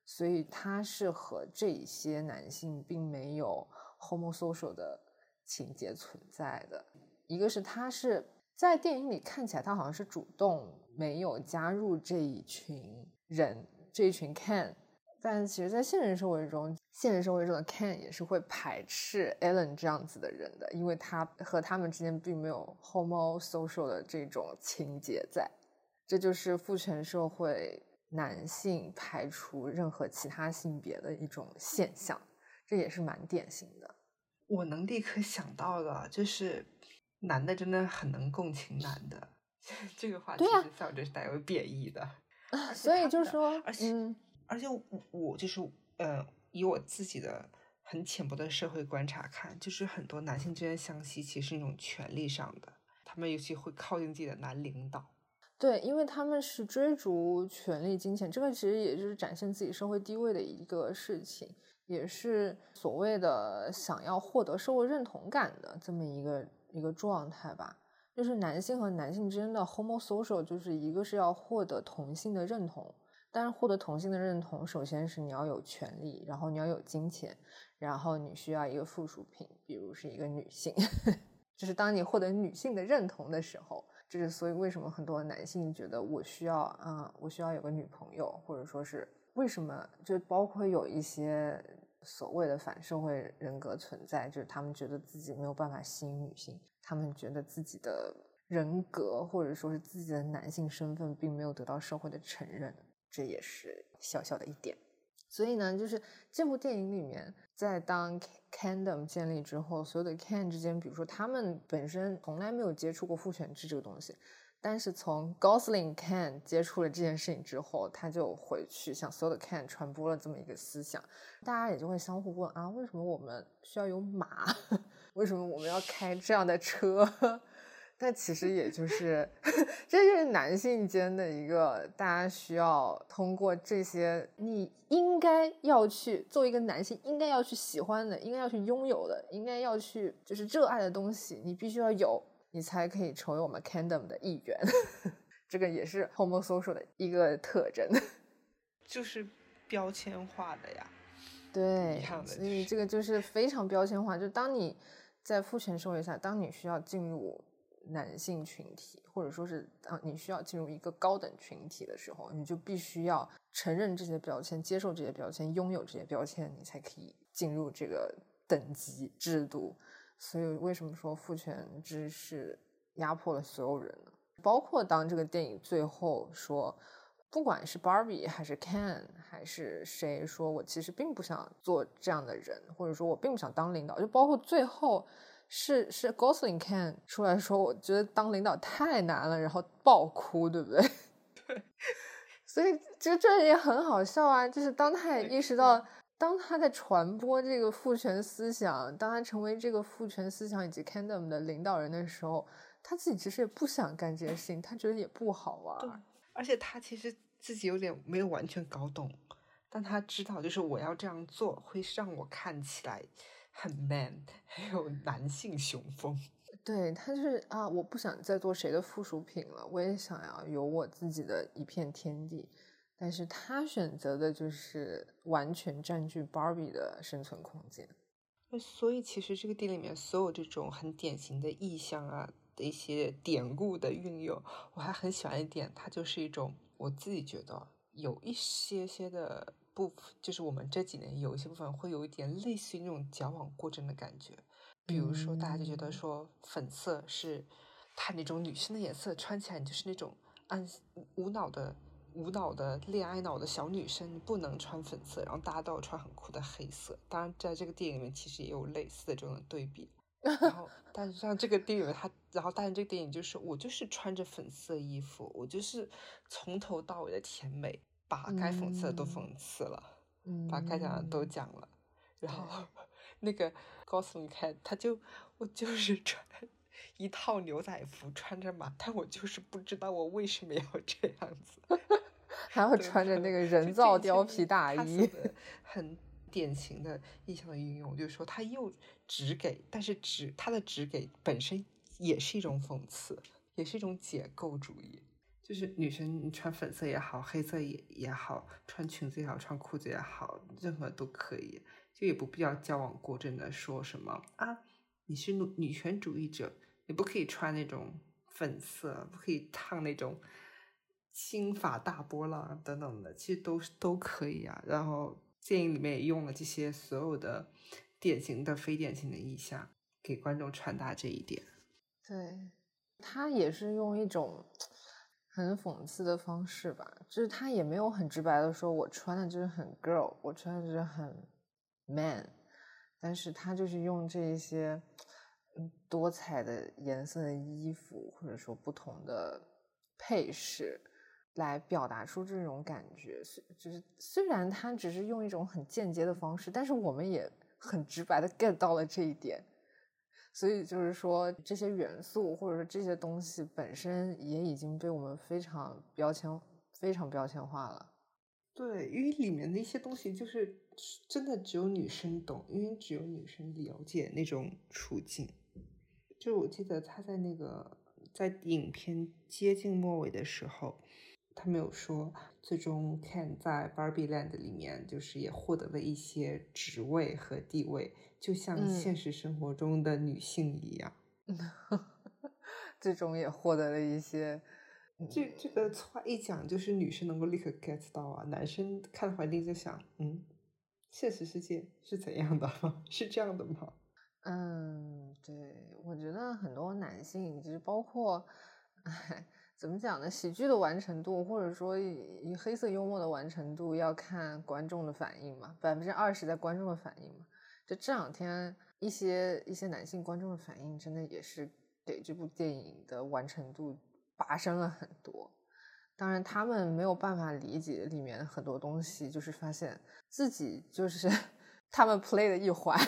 所以他是和这些男性并没有 homosocial 的情节存在的。一个是他是在电影里看起来他好像是主动没有加入这一群人，这一群 can。但其实，在现实社会中，现实社会中的 can 也是会排斥 Ellen 这样子的人的，因为他和他们之间并没有 homosocial 的这种情节在。这就是父权社会男性排除任何其他性别的一种现象，这也是蛮典型的。我能立刻想到的，就是男的真的很能共情男的，这个话其实在我这是带有贬义的。所以就是说，而且。而且我就是，呃，以我自己的很浅薄的社会观察看，就是很多男性之间相吸，其实是一种权利上的，他们尤其会靠近自己的男领导。对，因为他们是追逐权力、金钱，这个其实也就是展现自己社会地位的一个事情，也是所谓的想要获得社会认同感的这么一个一个状态吧。就是男性和男性之间的 homosocial，就是一个是要获得同性的认同。但是获得同性的认同，首先是你要有权利，然后你要有金钱，然后你需要一个附属品，比如是一个女性。就是当你获得女性的认同的时候，这是所以为什么很多男性觉得我需要啊，我需要有个女朋友，或者说是为什么就包括有一些所谓的反社会人格存在，就是他们觉得自己没有办法吸引女性，他们觉得自己的人格或者说是自己的男性身份并没有得到社会的承认。这也是小小的一点，所以呢，就是这部电影里面，在当 Kingdom 建立之后，所有的 Can 之间，比如说他们本身从来没有接触过父权制这个东西，但是从 Gosling Can 接触了这件事情之后，他就回去向所有的 Can 传播了这么一个思想，大家也就会相互问啊，为什么我们需要有马？为什么我们要开这样的车？那其实也就是，这就是男性间的一个，大家需要通过这些，你应该要去做一个男性应该要去喜欢的，应该要去拥有的，应该要去就是热爱的东西，你必须要有，你才可以成为我们 Kingdom 的一员。这个也是 homosocial 的一个特征，就是标签化的呀。对，所以这个就是非常标签化，就当你在父权社会下，当你需要进入。男性群体，或者说是啊，你需要进入一个高等群体的时候，你就必须要承认这些标签，接受这些标签，拥有这些标签，你才可以进入这个等级制度。所以，为什么说父权制是压迫了所有人呢？包括当这个电影最后说，不管是 Barbie 还是 Ken 还是谁，说我其实并不想做这样的人，或者说我并不想当领导，就包括最后。是是，Gosling 看出来说，我觉得当领导太难了，然后爆哭，对不对？对。所以其实这也很好笑啊，就是当他也意识到，当他在传播这个父权思想，当他成为这个父权思想以及 Kingdom 的领导人的时候，他自己其实也不想干这件事情，他觉得也不好玩。对。而且他其实自己有点没有完全搞懂，但他知道，就是我要这样做会让我看起来很 man，很有男性雄风。对他就是啊，我不想再做谁的附属品了，我也想要有我自己的一片天地。但是他选择的就是完全占据 Barbie 的生存空间。所以其实这个电影里面所有这种很典型的意象啊的一些典故的运用，我还很喜欢一点，它就是一种我自己觉得有一些些的部，就是我们这几年有一些部分会有一点类似于那种矫枉过正的感觉。比如说，大家就觉得说粉色是它那种女生的颜色，穿起来就是那种暗无脑的、无脑的恋爱脑的小女生，不能穿粉色，然后大家都要穿很酷的黑色。当然，在这个电影里面其实也有类似的这种对比。然后，但是像这个电影，它然后但是这个电影就是我就是穿着粉色衣服，我就是从头到尾的甜美，把该讽刺的都讽刺了，把该讲的都讲了，然后。那个告诉你看，他就我就是穿一套牛仔服，穿着嘛，但我就是不知道我为什么要这样子，还要穿着那个人造貂皮大衣，很典型的意象的运用，就是说他又只给，但是只他的只给本身也是一种讽刺，也是一种解构主义，就是女生你穿粉色也好，黑色也也好，穿裙子也好，穿裤子也好，任何都可以。就也不必要矫枉过正的说什么啊，你是女女权主义者，你不可以穿那种粉色，不可以烫那种金发大波浪等等的，其实都都可以啊。然后电影里面也用了这些所有的典型的、非典型的意象，给观众传达这一点。对他也是用一种很讽刺的方式吧，就是他也没有很直白的说，我穿的就是很 girl，我穿的就是很。man，但是他就是用这一些多彩的颜色的衣服，或者说不同的配饰，来表达出这种感觉。虽就是虽然他只是用一种很间接的方式，但是我们也很直白的 get 到了这一点。所以就是说，这些元素或者说这些东西本身也已经被我们非常标签、非常标签化了。对，因为里面的一些东西就是真的只有女生懂，因为只有女生了解那种处境。就我记得他在那个在影片接近末尾的时候，他没有说最终 Ken 在 Barbie Land 里面就是也获得了一些职位和地位，就像现实生活中的女性一样，最终也获得了一些。这这个话一讲，就是女生能够立刻 get 到啊，男生看的话一定在想，嗯，现实世界是怎样的？是这样的吗？嗯，对，我觉得很多男性，就是包括，哎，怎么讲呢？喜剧的完成度，或者说以黑色幽默的完成度，要看观众的反应嘛，百分之二十在观众的反应嘛。就这两天，一些一些男性观众的反应，真的也是给这部电影的完成度。拔升了很多，当然他们没有办法理解里面很多东西，就是发现自己就是 他们 play 的一环，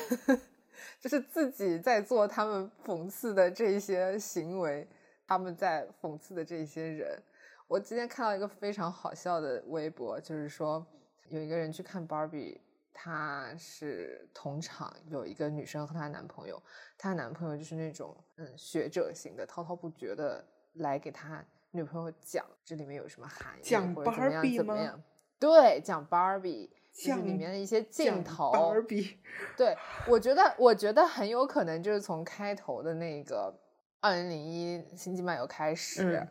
就是自己在做他们讽刺的这些行为，他们在讽刺的这些人。我今天看到一个非常好笑的微博，就是说有一个人去看 Barbie，她是同场有一个女生和她男朋友，她男朋友就是那种嗯学者型的，滔滔不绝的。来给他女朋友讲这里面有什么含义，或者怎么样怎么样？对，讲 Barbie，讲里面的一些镜头。Barbie，对我觉得，我觉得很有可能就是从开头的那个二零零一星际漫游开始，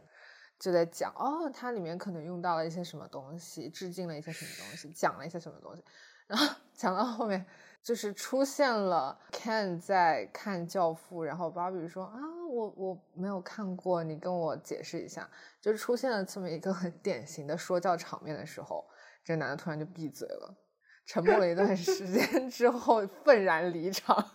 就在讲哦，它里面可能用到了一些什么东西，致敬了一些什么东西，讲了一些什么东西，然后讲到后面。就是出现了 Ken 在看《教父》，然后 Barbie 说啊，我我没有看过，你跟我解释一下。就是出现了这么一个很典型的说教场面的时候，这个男的突然就闭嘴了，沉默了一段时间之后，愤然离场。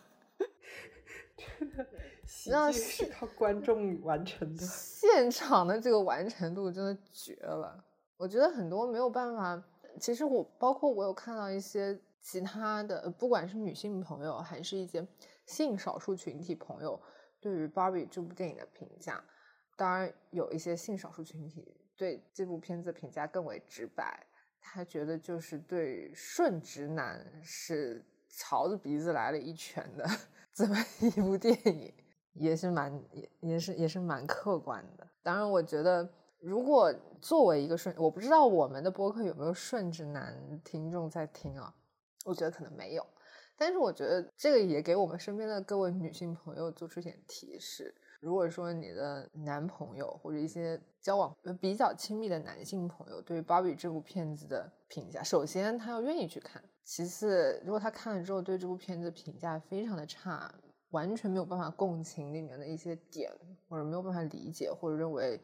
真的，喜剧是靠观众完成的，现场的这个完成度真的绝了。我觉得很多没有办法，其实我包括我有看到一些。其他的，不管是女性朋友，还是一些性少数群体朋友，对于《Barbie》这部电影的评价，当然有一些性少数群体对这部片子评价更为直白，他觉得就是对顺直男是朝着鼻子来了一拳的 这么一部电影，也是蛮也也是也是蛮客观的。当然，我觉得如果作为一个顺，我不知道我们的播客有没有顺直男听众在听啊？我觉得可能没有，但是我觉得这个也给我们身边的各位女性朋友做出一点提示。如果说你的男朋友或者一些交往比较亲密的男性朋友对《芭比》这部片子的评价，首先他要愿意去看，其次如果他看了之后对这部片子评价非常的差，完全没有办法共情里面的一些点，或者没有办法理解，或者认为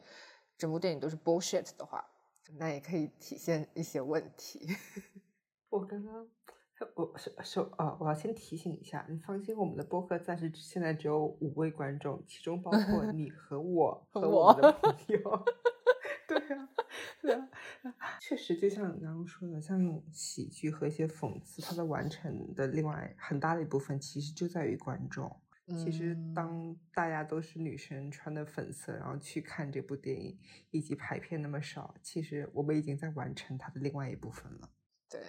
整部电影都是 bullshit 的话，那也可以体现一些问题。我刚刚。我是是啊，我要先提醒一下，你放心，我们的播客暂时现在只有五位观众，其中包括 你和我和我们的朋友。对啊，对啊，确实就像你刚刚说的，像喜剧和一些讽刺，它的完成的另外很大的一部分，其实就在于观众。其实当大家都是女生穿的粉色，然后去看这部电影，以及排片那么少，其实我们已经在完成它的另外一部分了。对。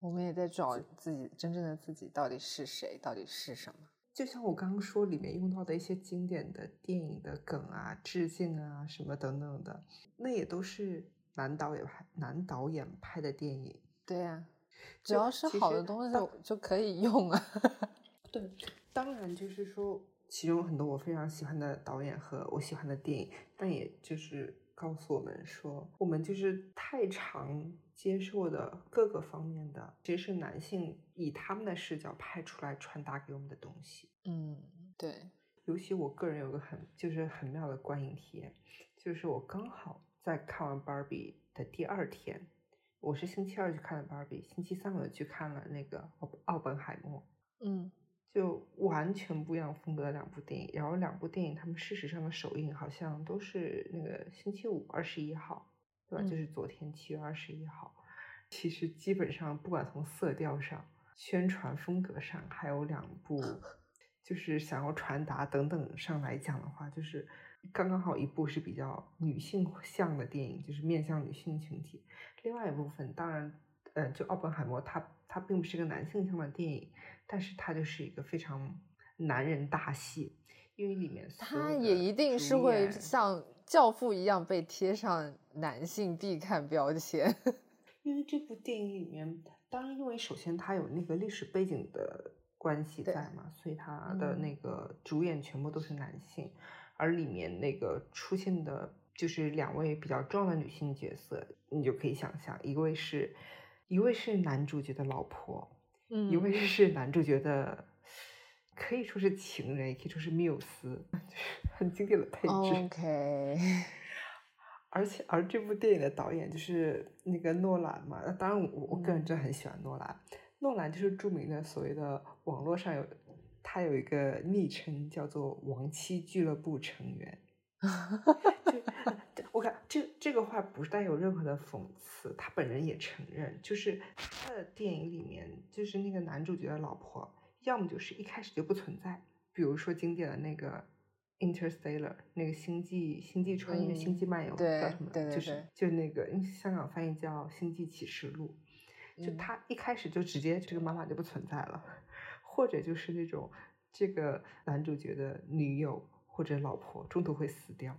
我们也在找自己真正的自己到底是谁，到底是什么？就像我刚刚说，里面用到的一些经典的电影的梗啊、致敬啊什么等等的，那也都是男导演拍、男导演拍的电影。对呀，只要是好的东西就可以用啊。对，当然就是说，其中很多我非常喜欢的导演和我喜欢的电影，但也就是告诉我们说，我们就是太常。接受的各个方面的，其实是男性以他们的视角拍出来传达给我们的东西。嗯，对。尤其我个人有个很就是很妙的观影体验，就是我刚好在看完芭比的第二天，我是星期二去看的芭比，星期三我就去看了那个奥奥本海默。嗯，就完全不一样风格的两部电影，然后两部电影他们事实上的首映好像都是那个星期五二十一号。对吧？就是昨天七月二十一号，其实基本上不管从色调上、宣传风格上，还有两部就是想要传达等等上来讲的话，就是刚刚好一部是比较女性向的电影，就是面向女性群体；另外一部分当然，呃，就奥本海默，他他并不是一个男性向的电影，但是他就是一个非常男人大戏，因为里面他也一定是会像。教父一样被贴上男性必看标签，因为这部电影里面，当然因为首先它有那个历史背景的关系在嘛，所以它的那个主演全部都是男性，而里面那个出现的就是两位比较重要的女性角色，你就可以想象，一位是一位是男主角的老婆，嗯，一位是男主角的。可以说是情人，也可以说是缪斯，就是很经典的配置。OK，而且而这部电影的导演就是那个诺兰嘛。当然，我我个人真的很喜欢诺兰。诺兰就是著名的所谓的网络上有他有一个昵称叫做“亡妻俱乐部成员”。我看这这个话不是带有任何的讽刺，他本人也承认，就是他的电影里面就是那个男主角的老婆。要么就是一开始就不存在，比如说经典的那个《Interstellar》，那个星际星际穿越、星际漫游叫什么？就是就那个香港翻译叫《星际启示录》，就他一开始就直接这个妈妈就不存在了，或者就是那种这个男主角的女友或者老婆中途会死掉，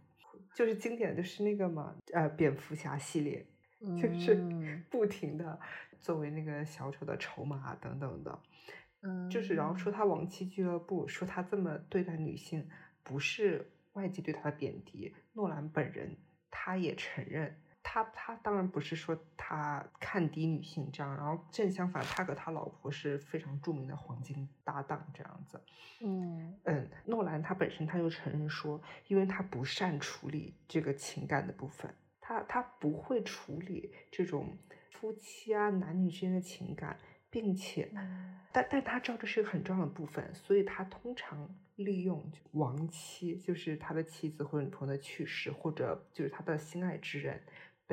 就是经典就是那个嘛，呃，蝙蝠侠系列，就是不停的作为那个小丑的筹码等等的。嗯，就是，然后说他亡妻俱乐部，说他这么对待女性，不是外界对他的贬低。诺兰本人他也承认，他他当然不是说他看低女性这样，然后正相反，他和他老婆是非常著名的黄金搭档这样子。嗯嗯，诺兰他本身他就承认说，因为他不善处理这个情感的部分，他他不会处理这种夫妻啊男女之间的情感。并且，但但他知道这是一个很重要的部分，所以他通常利用亡妻，就是他的妻子或者女朋友的去世，或者就是他的心爱之人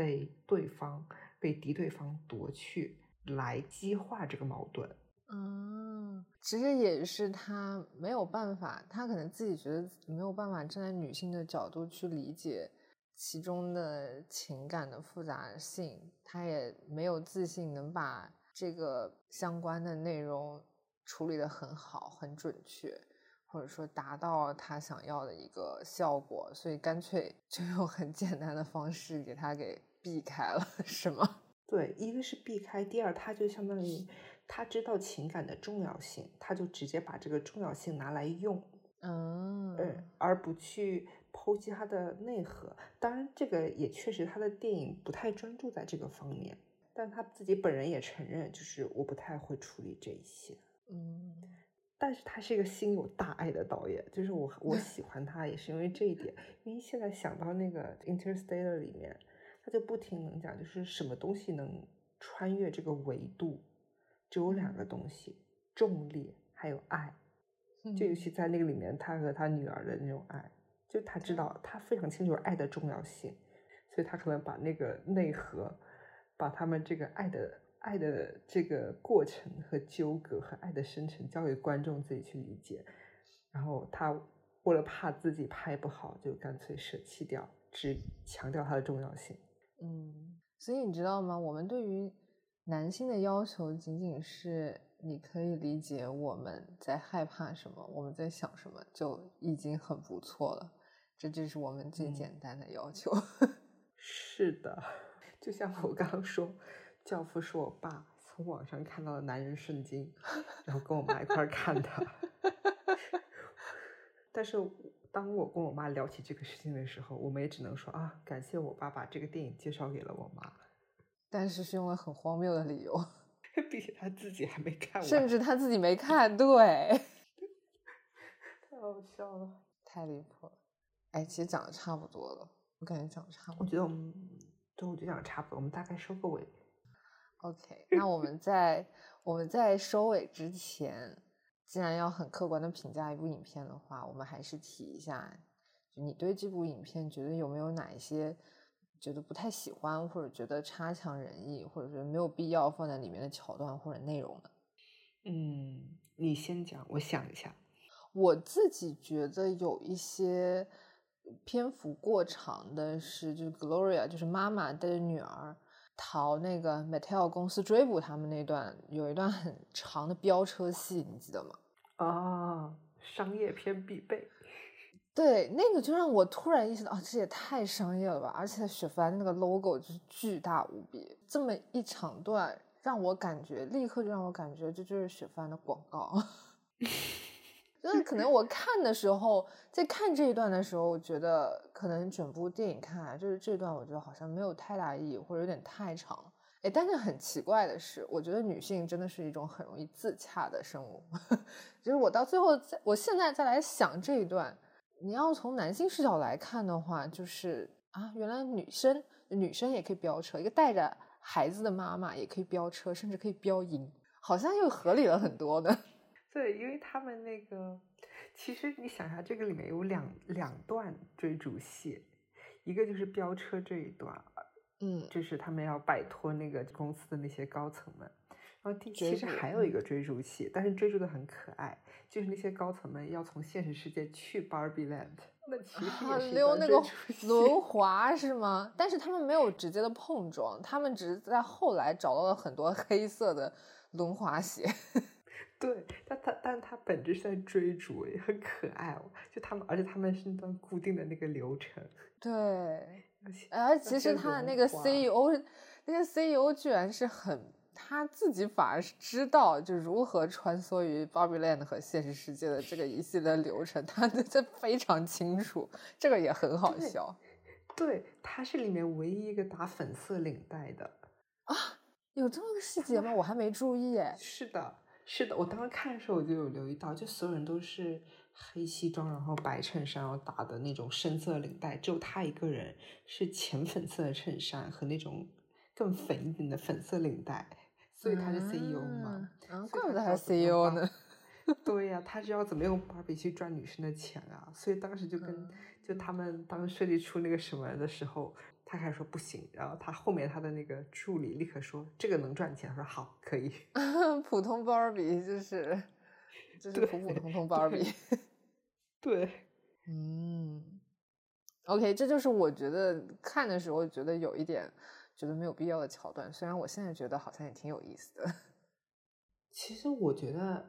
被对方被敌对方夺去，来激化这个矛盾。嗯，其实也是他没有办法，他可能自己觉得没有办法站在女性的角度去理解其中的情感的复杂性，他也没有自信能把这个相关的内容处理的很好、很准确，或者说达到他想要的一个效果，所以干脆就用很简单的方式给他给避开了，是吗？对，一个是避开，第二他就相当于他知道情感的重要性，他就直接把这个重要性拿来用，嗯，而不去。剖析它的内核，当然这个也确实他的电影不太专注在这个方面，但他自己本人也承认，就是我不太会处理这一些。嗯，但是他是一个心有大爱的导演，就是我我喜欢他也是因为这一点，因为现在想到那个 Interstellar 里面，他就不停能讲，就是什么东西能穿越这个维度，只有两个东西，重力还有爱，就尤其在那个里面，他和他女儿的那种爱。就他知道，他非常清楚爱的重要性，所以他可能把那个内核，把他们这个爱的爱的这个过程和纠葛和爱的生成交给观众自己去理解。然后他为了怕自己拍不好，就干脆舍弃掉，只强调它的重要性。嗯，所以你知道吗？我们对于男性的要求仅仅是。你可以理解我们在害怕什么，我们在想什么，就已经很不错了。这就是我们最简单的要求。是的，就像我刚刚说，《教父》是我爸从网上看到的男人圣经，然后跟我妈一块看的。但是当我跟我妈聊起这个事情的时候，我们也只能说啊，感谢我爸把这个电影介绍给了我妈。但是是用了很荒谬的理由。并且他自己还没看完，甚至他自己没看，对，太好笑了，太离谱了。哎，其实讲的差不多了，我感觉讲的差不多。我觉得我们，对，我就讲的差不多，我们大概收个尾。OK，那我们在我们在收尾之前，既然要很客观的评价一部影片的话，我们还是提一下，就你对这部影片觉得有没有哪一些？觉得不太喜欢，或者觉得差强人意，或者是没有必要放在里面的桥段或者内容呢？嗯，你先讲，我想一下。我自己觉得有一些篇幅过长的是，就是 Gloria，就是妈妈带着女儿逃那个 Mattel 公司追捕他们那段，有一段很长的飙车戏，你记得吗？啊，商业片必备。对，那个就让我突然意识到，啊，这也太商业了吧！而且雪佛兰那个 logo 就是巨大无比，这么一长段让我感觉，立刻就让我感觉这就是雪佛兰的广告。就是可能我看的时候，在看这一段的时候，我觉得可能整部电影看来，就是这段我觉得好像没有太大意义，或者有点太长。哎，但是很奇怪的是，我觉得女性真的是一种很容易自洽的生物。就是我到最后，我现在再来想这一段。你要从男性视角来看的话，就是啊，原来女生女生也可以飙车，一个带着孩子的妈妈也可以飙车，甚至可以飙赢，好像又合理了很多呢。对，因为他们那个，其实你想一下，这个里面有两两段追逐戏，一个就是飙车这一段，嗯，就是他们要摆脱那个公司的那些高层们。然后第其实还有一个追逐戏，但是追逐的很可爱，就是那些高层们要从现实世界去 Barbie Land，那其实也是溜那个轮 滑是吗？但是他们没有直接的碰撞，他们只是在后来找到了很多黑色的轮滑鞋。对，但他但他本质是在追逐，也很可爱哦。就他们，而且他们是那段固定的那个流程。对，而其实他的那个 CEO，那个 CEO 居然是很。他自己反而是知道，就如何穿梭于 Barbie Land 和现实世界的这个一系列流程，他这非常清楚，这个也很好笑。对，他是里面唯一一个打粉色领带的啊，有这么个细节吗？我还没注意哎。是的，是的，我当时看的时候我就有留意到，就所有人都是黑西装，然后白衬衫，然后打的那种深色领带，只有他一个人是浅粉色的衬衫和那种更粉一点的粉色领带。所以他是 CEO 嘛？啊，怪不得还是 CEO 呢。对呀，他是要怎么用芭比去赚女生的钱啊？所以当时就跟就他们当时设计出那个什么的时候，他开始说不行，然后他后面他的那个助理立刻说这个能赚钱，他说好，可以。普通芭比就是就是普普通通芭比。对，嗯 OK，这就是我觉得看的时候觉得有一点觉得没有必要的桥段，虽然我现在觉得好像也挺有意思的。其实我觉得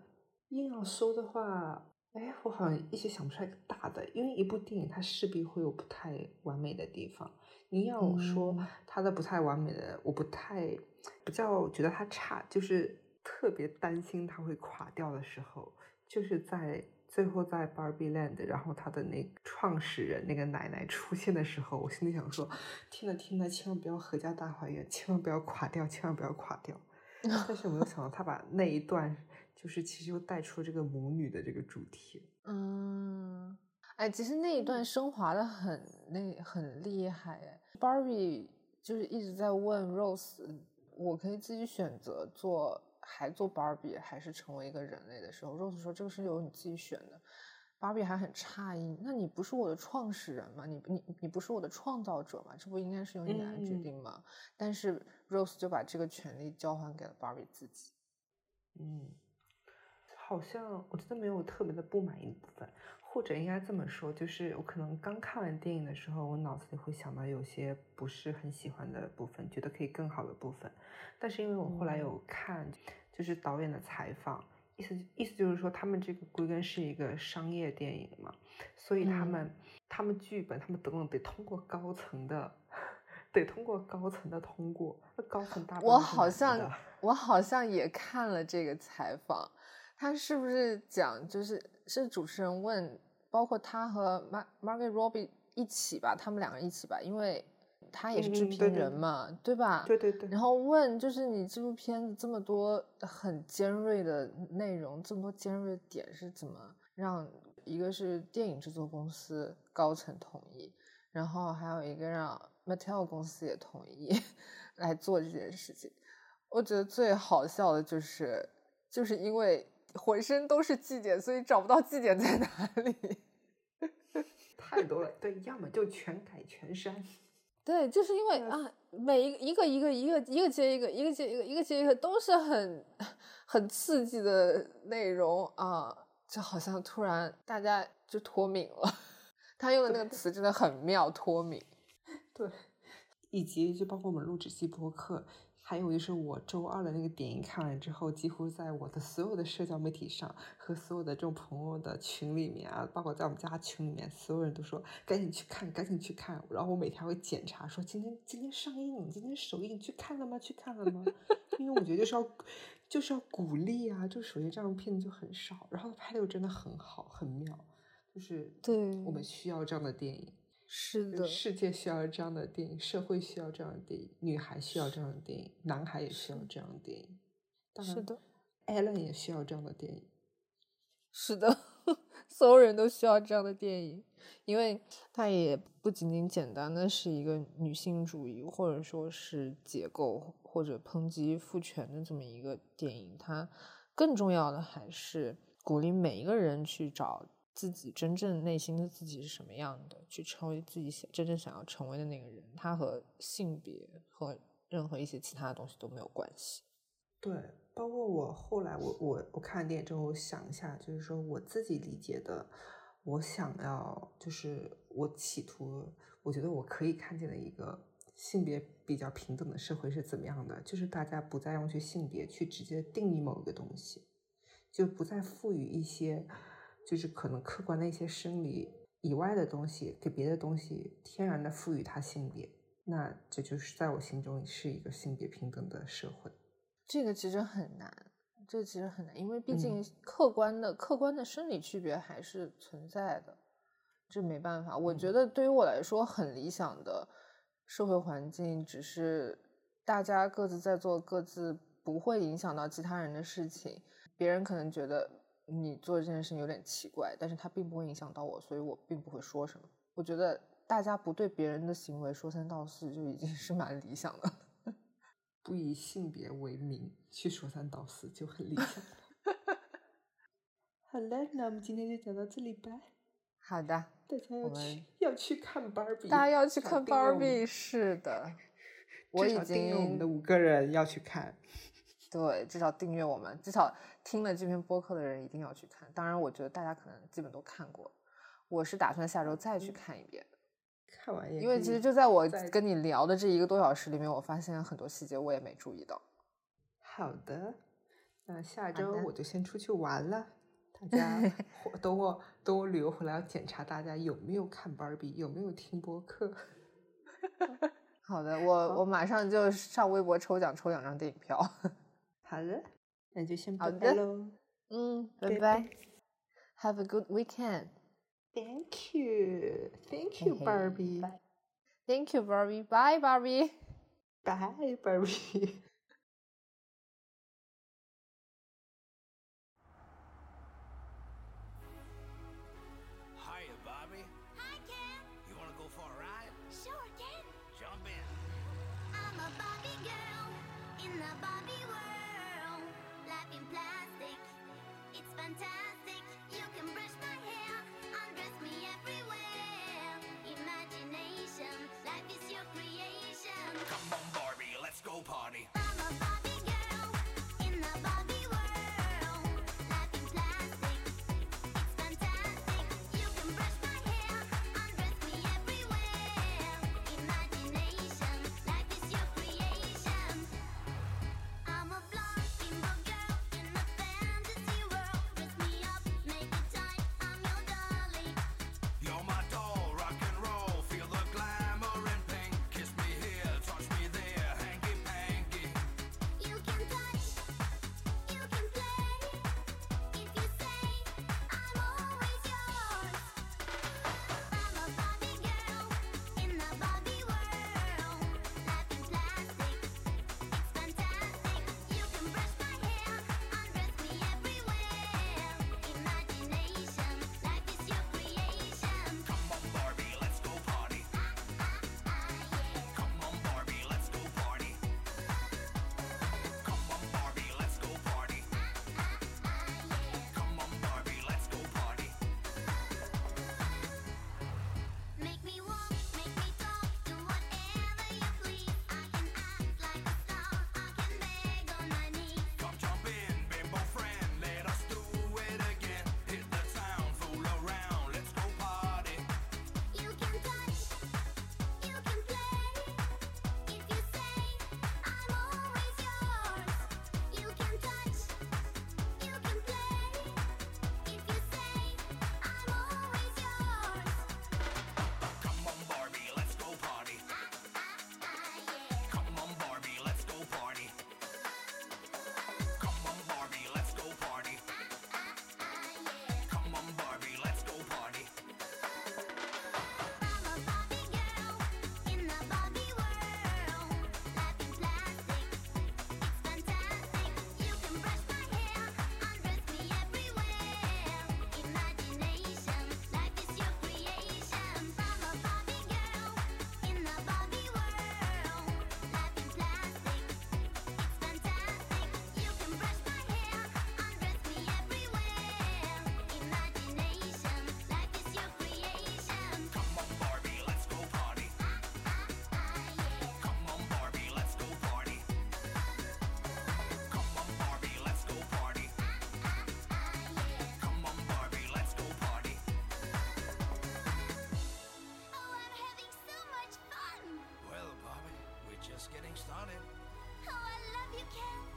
硬要说的话，哎，我好像一时想不出来个大的，因为一部电影它势必会有不太完美的地方。你要说他的不太完美的，我不太不叫觉得他差，就是特别担心他会垮掉的时候，就是在最后在 Barbie Land，然后他的那创始人那个奶奶出现的时候，我心里想说：天呐天呐，千万不要阖家大团圆，千万不要垮掉，千万不要垮掉。但是我没有想到他把那一段，就是其实又带出了这个母女的这个主题。嗯，哎，其实那一段升华的很那很厉害。哎，Barbie 就是一直在问 Rose，我可以自己选择做还做 Barbie 还是成为一个人类的时候，Rose 说这个是由你自己选的。Barbie 还很诧异，那你不是我的创始人吗？你你你不是我的创造者吗？这不应该是由你来决定吗？但是 Rose 就把这个权利交还给了 Barbie 自己。嗯，好像我真的没有特别的不满意的部分，或者应该这么说，就是我可能刚看完电影的时候，我脑子里会想到有些不是很喜欢的部分，觉得可以更好的部分。但是因为我后来有看，就是导演的采访。意思意思就是说，他们这个归根是一个商业电影嘛，所以他们他们剧本他们等等得通过高层的，得通过高层的通过。那高层大我好像我好像也看了这个采访，他是不是讲就是是主持人问，包括他和 Mar Margaret Robbie 一起吧，他们两个人一起吧，因为。他也是制片人嘛，对吧？对对对。然后问，就是你这部片子这么多很尖锐的内容，这么多尖锐的点是怎么让一个是电影制作公司高层同意，然后还有一个让 Mattel 公司也同意来做这件事情。我觉得最好笑的就是，就是因为浑身都是绩点，所以找不到绩点在哪里。太多了，对，要么就全改全删。对，就是因为啊，每一个一个一个一个一个接一个，一个接一个，一个接一个，都是很很刺激的内容啊！就好像突然大家就脱敏了。他用的那个词真的很妙，脱敏。对，以及就包括我们录制期播客。还有就是我周二的那个电影看完之后，几乎在我的所有的社交媒体上和所有的这种朋友的群里面啊，包括在我们家群里面，所有人都说赶紧去看，赶紧去看。然后我每天会检查说今天今天上映，今天首映去看了吗？去看了吗？因为我觉得就是要就是要鼓励啊，就首先这样片子就很少，然后拍的又真的很好很妙，就是对我们需要这样的电影。是的，世界需要这样的电影，社会需要这样的电影，女孩需要这样的电影，男孩也需要这样的电影。是的，Allen 也需要这样的电影。是的，所有人都需要这样的电影，因为它也不仅仅简单的是一个女性主义，或者说是解构或者抨击父权的这么一个电影，它更重要的还是鼓励每一个人去找。自己真正内心的自己是什么样的？去成为自己想真正想要成为的那个人，他和性别和任何一些其他的东西都没有关系。对，包括我后来，我我我看完电影之后我想一下，就是说我自己理解的，我想要就是我企图，我觉得我可以看见的一个性别比较平等的社会是怎么样的？就是大家不再用去性别去直接定义某一个东西，就不再赋予一些。就是可能客观的一些生理以外的东西，给别的东西天然的赋予它性别，那这就是在我心中是一个性别平等的社会。这个其实很难，这其实很难，因为毕竟客观的客观的生理区别还是存在的，这没办法。我觉得对于我来说很理想的社会环境，只是大家各自在做各自不会影响到其他人的事情，别人可能觉得。你做这件事情有点奇怪，但是它并不会影响到我，所以我并不会说什么。我觉得大家不对别人的行为说三道四就已经是蛮理想的，不以性别为名去说三道四就很理想。好了，那我们今天就讲到这里吧。好的，大家要去要去看芭比，大家要去看芭比，是的，我已经我们的五个人要去看。对，至少订阅我们，至少听了这篇播客的人一定要去看。当然，我觉得大家可能基本都看过。我是打算下周再去看一遍。看完也因为其实就在我跟你聊的这一个多小时里面，我发现很多细节我也没注意到。好的，那下周我就先出去玩了。大家 等我等我旅游回来要检查大家有没有看芭比，有没有听播客。好的，我 我马上就上微博抽奖抽两张电影票。好的，那就先拜拜喽。嗯，拜拜。Have a good weekend. Thank you. Thank you, Barbie. Thank you, Barbie. Bye, Barbie. Bye, Barbie. just getting started. Oh, I love you, Ken.